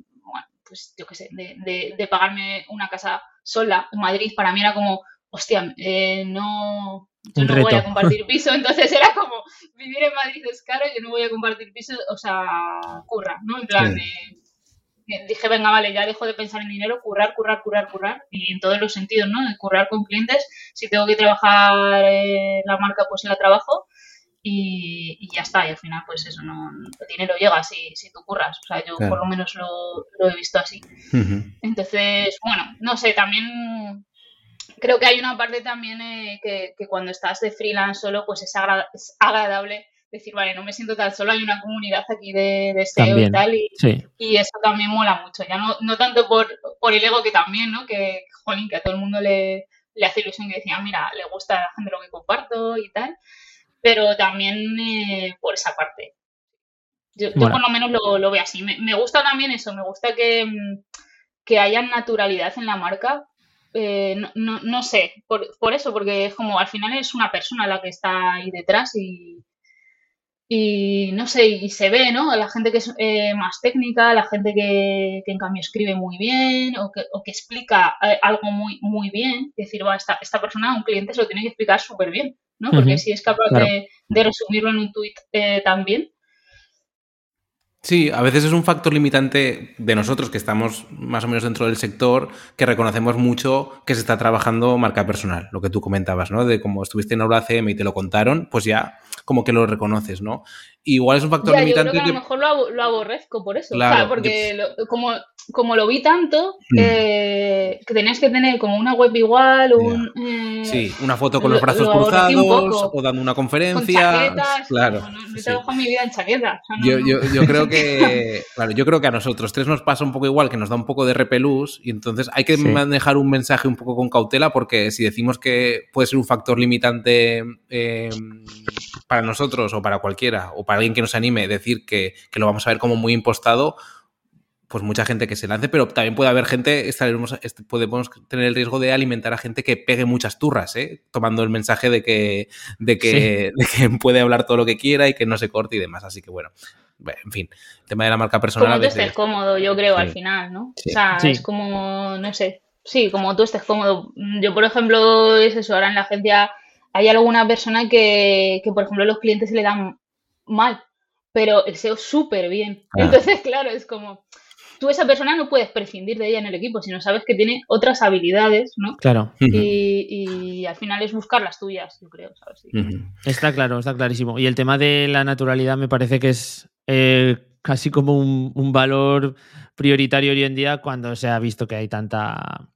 pues yo qué sé, de, pagarme una casa sola en Madrid, para mí era como, hostia, eh, no, yo no voy a compartir [laughs] piso, entonces era como, vivir en Madrid es caro, yo no voy a compartir piso, o sea, curra, ¿no? En plan, dije, venga, vale, ya dejo de pensar en dinero, currar, currar, currar, currar, y en todos los sentidos, ¿no? De currar con clientes, si tengo que trabajar eh, la marca, pues la trabajo, y, ya está, y al final pues eso, no, el dinero llega si, si tú curras, o sea, yo por lo menos lo, lo, he visto así. Entonces, bueno, no sé, también creo que hay una parte también eh, que, que, cuando estás de freelance solo, pues es, es, agradable decir, vale, no me siento tan solo, hay una comunidad aquí de, de SEO y tal, y, y, eso también mola mucho, ya no, no tanto por, por el ego que también, ¿no? Que, jolín, que a todo el mundo le, le hace ilusión que decía, mira, le gusta a la gente lo que comparto y tal, pero también eh, por esa parte. Yo, por lo menos lo, veo así. Me, gusta también eso, me gusta que, mm, que haya naturalidad en la marca. Eh, no, no, sé, por, por, eso, porque es como al final es una persona la que está ahí detrás y, y no sé, y se ve, ¿no? La gente que es eh, más técnica, la gente que, que, en cambio escribe muy bien o que, o que explica algo muy, muy bien. Es decir, va, esta, esta persona, un cliente, se lo tiene que explicar súper bien. ¿no? Porque si es capaz de, resumirlo en un tuit eh, también. Sí, a veces es un factor limitante de nosotros que estamos más o menos dentro del sector, que reconocemos mucho que se está trabajando marca personal, lo que tú comentabas, ¿no? De cómo estuviste en Aura CM y te lo contaron, pues ya como que lo reconoces, ¿no? Igual es un factor limitante. Yo creo que, a lo mejor lo, aborrezco por eso. Claro, porque como, como lo vi tanto, mm. eh, que tenías que tener como una web igual, un... Eh, sí, una foto con los brazos cruzados o dando una conferencia. claro. No, no, trabajo mi vida en chaqueta. yo, yo, yo, creo que, [laughs] claro, yo creo que a nosotros tres nos pasa un poco igual, que nos da un poco de repelús y entonces hay que manejar un mensaje un poco con cautela porque si decimos que puede ser un factor limitante eh, para nosotros o para cualquiera o para alguien que nos anime decir que, lo vamos a ver como muy impostado, pues mucha gente que se lance, pero también puede haber gente, estaremos, podemos tener el riesgo de alimentar a gente que pegue muchas turras, ¿eh? tomando el mensaje de que, de que, [laughs] que puede hablar todo lo que quiera y que no se corte y demás. Así que bueno, en fin, el tema de la marca personal. Como tú estés cómodo, yo creo, al final, ¿no? O sea, es como, no sé, sí, como tú estés cómodo. Yo, por ejemplo, es eso, ahora en la agencia hay alguna persona que, que, por ejemplo, los clientes se le dan mal, pero el SEO súper bien. Ah. Entonces, claro, es como, tú esa persona no puedes prescindir de ella en el equipo, sino sabes que tiene otras habilidades, ¿no? Claro. Y, al final es buscar las tuyas, yo creo, ¿sabes? Está claro, está clarísimo. Y el tema de la naturalidad me parece que es eh, casi como un valor prioritario hoy en día cuando se ha visto que hay tanta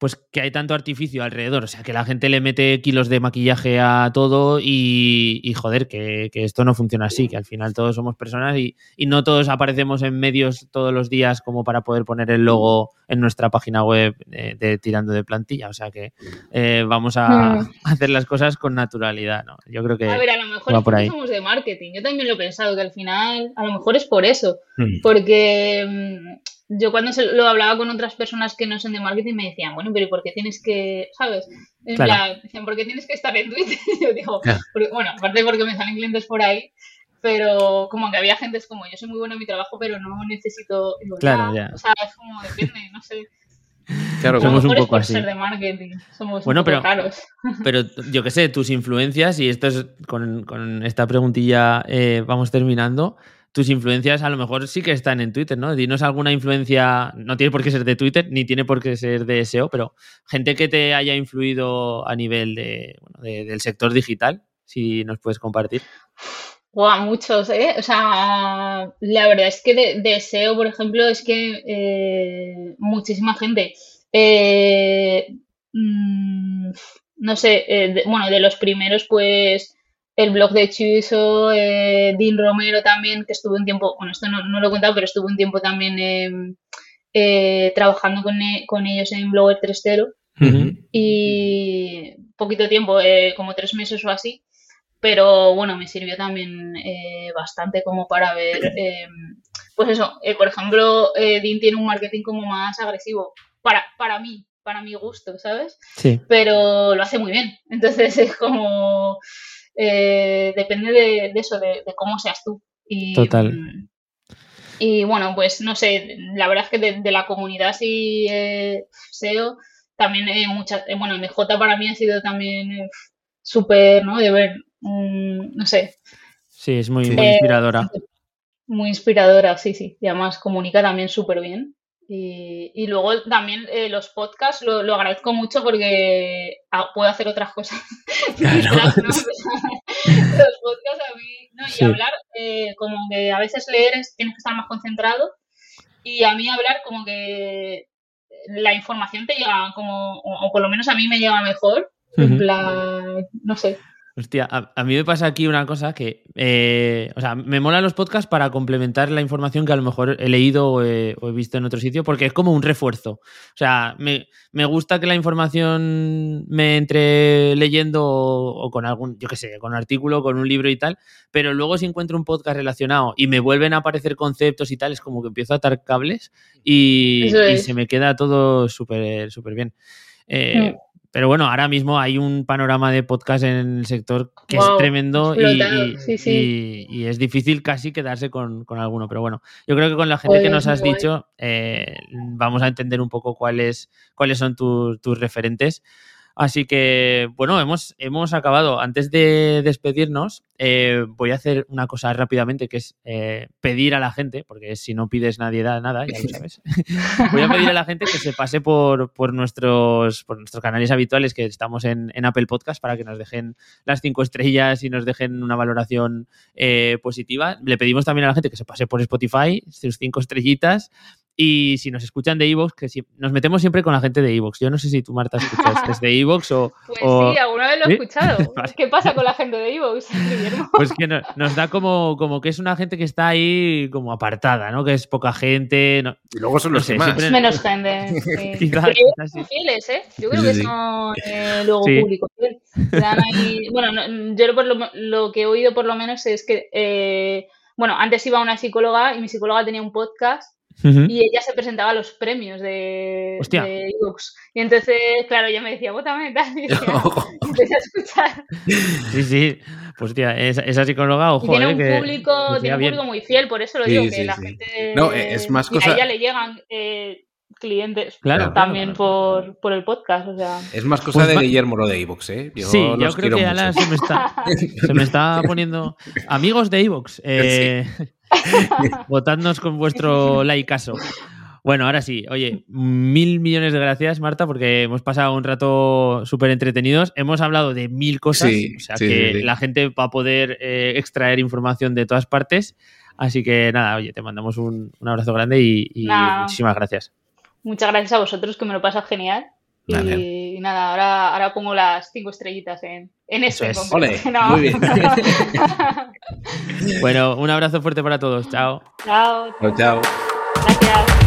pues que hay tanto artificio alrededor. O sea, que la gente le mete kilos de maquillaje a todo y, joder, que, esto no funciona así, que al final todos somos personas y, no todos aparecemos en medios todos los días como para poder poner el logo en nuestra página web de, tirando de plantilla. O sea que eh, vamos a hmm. [laughs] hacer las cosas con naturalidad, ¿no? Yo creo que. A ver, a lo mejor por somos de marketing. Yo también lo he pensado, que al final, a lo mejor es por eso. Hmm. Porque mm, yo cuando se lo hablaba con otras personas que no son de marketing me decían, bueno, pero ¿por qué tienes que, sabes? En plan, decían, ¿por qué tienes que estar en Twitter? [laughs] yo digo, bueno, aparte porque me salen clientes por ahí, pero como que había gente es como, yo soy muy buena en mi trabajo, pero no necesito... claro, ya. O sea, es como, depende, no sé. Claro, somos un poco así. Ser de marketing. Somos bueno, un poco pero, caros. [laughs] pero yo qué sé, tus influencias, y esto es con, con esta preguntilla eh, vamos terminando tus influencias a lo mejor sí que están en Twitter, ¿no? Dinos alguna influencia, no tiene por qué ser de Twitter, ni tiene por qué ser de SEO, pero gente que te haya influido a nivel de, del sector digital, si nos puedes compartir. Wow, muchos, ¿eh? O sea, la verdad es que de, SEO, por ejemplo, es que eh, muchísima gente. Eh, mm, no sé, eh, bueno, de los primeros, pues el blog de Chuiso, eh, Dean Romero también, que estuvo un tiempo, bueno, esto no, lo he contado, pero estuvo un tiempo también em, eh, trabajando e, con, ellos en Blogger 3.0 y poquito tiempo, eh, como tres meses o así, pero bueno, me sirvió también bastante como para ver, em, pues eso, por ejemplo, Dean tiene un marketing como más agresivo, para, para mí, para mi gusto, ¿sabes? Sí. Pero lo hace muy bien, entonces es como eh, depende de, eso, de, cómo seas tú. Y, Total. Y bueno, pues no sé, la verdad es que de, la comunidad sí eh, SEO, también eh, muchas, eh, bueno, MJ para mí ha sido también súper, ¿no? De ver, mm, no sé. Sí, es muy, muy inspiradora. Muy inspiradora, sí, sí. Y además comunica también súper bien. Y, luego también eh, los podcasts lo, agradezco mucho porque ah, puedo hacer otras cosas. [laughs] [laughs] los podcasts a mí, ¿no? Y hablar, eh, como que a veces leer tienes que estar más concentrado y a mí hablar como que la información te llega como, o, por lo menos a mí me llega mejor. En plan, no sé. Hostia, a, mí me pasa aquí una cosa que, eh, o sea, me molan los podcasts para complementar la información que a lo mejor he leído o he, visto en otro sitio, porque es como un refuerzo. O sea, me, gusta que la información me entre leyendo o, con algún, yo qué sé, con un artículo, con un libro y tal, pero luego si encuentro un podcast relacionado y me vuelven a aparecer conceptos y tal, es como que empiezo a atar cables y, se me queda todo súper, súper bien. Eh, mm. Pero bueno, ahora mismo hay un panorama de podcast en el sector que es tremendo y, es difícil casi quedarse con, alguno. Pero bueno, yo creo que con la gente que pues nos has dicho eh, vamos a entender un poco cuáles, cuáles son tus referentes. Así que, bueno, hemos, hemos acabado. Antes de despedirnos, eh, voy a hacer una cosa rápidamente, que es eh, pedir a la gente, porque si no pides nadie da nada, ya lo [laughs] sabes. [laughs] voy a pedir a la gente que se pase por, por, nuestros, por nuestros canales habituales, que estamos en, en, Apple Podcast, para que nos dejen las cinco estrellas y nos dejen una valoración eh, positiva. Le pedimos también a la gente que se pase por Spotify, sus cinco estrellitas, y si nos escuchan de Evox, que si, nos metemos siempre con la gente de Evox. Yo no sé si tú, Marta, escuchas [laughs] desde Evox o. Pues sí, alguna vez lo he escuchado. [laughs] ¿Qué pasa con la gente de Evox, [laughs] Pues que nos da como, como que es una gente que está ahí como apartada, ¿no? Que es poca gente. y luego son los no sé, más. Menos gente. Sí. quizás, quizás sí. fieles, ¿eh? Yo creo que son eh, luego público. bueno, yo por lo, lo, que he oído por lo menos es que. Eh, bueno, antes iba a una psicóloga y mi psicóloga tenía un podcast y ella se presentaba a los premios de, de Y entonces, claro, ella me decía, vótame, tal. [laughs] Y, [laughs] [laughs] empecé a escuchar. Sí, sí. Pues, tía, esa, psicóloga, ojo. Y tiene un, público, tiene un público muy fiel, por eso lo digo, que la gente. No, es más cosa. A ella le llegan. Eh, clientes claro, también Por, por, el podcast. O sea. Es más cosa pues de Guillermo lo de Evox, ¿eh? Yo sí, yo creo que ya se me, está, se me está poniendo. Amigos de Evox, eh, [laughs] votadnos con vuestro likeazo. Bueno, ahora sí, oye, mil millones de gracias, Marta, porque hemos pasado un rato súper entretenidos. Hemos hablado de mil cosas, o sea que la gente va a poder eh, extraer información de todas partes. Así que nada, oye, te mandamos un, abrazo grande y, muchísimas gracias. Muchas gracias a vosotros, que me lo pasa genial. Y, nada, ahora, ahora pongo las cinco estrellitas en, en este. [laughs] Muy bien. [laughs] bueno, un abrazo fuerte para todos. Chao. Chao. Chao. chao. Gracias.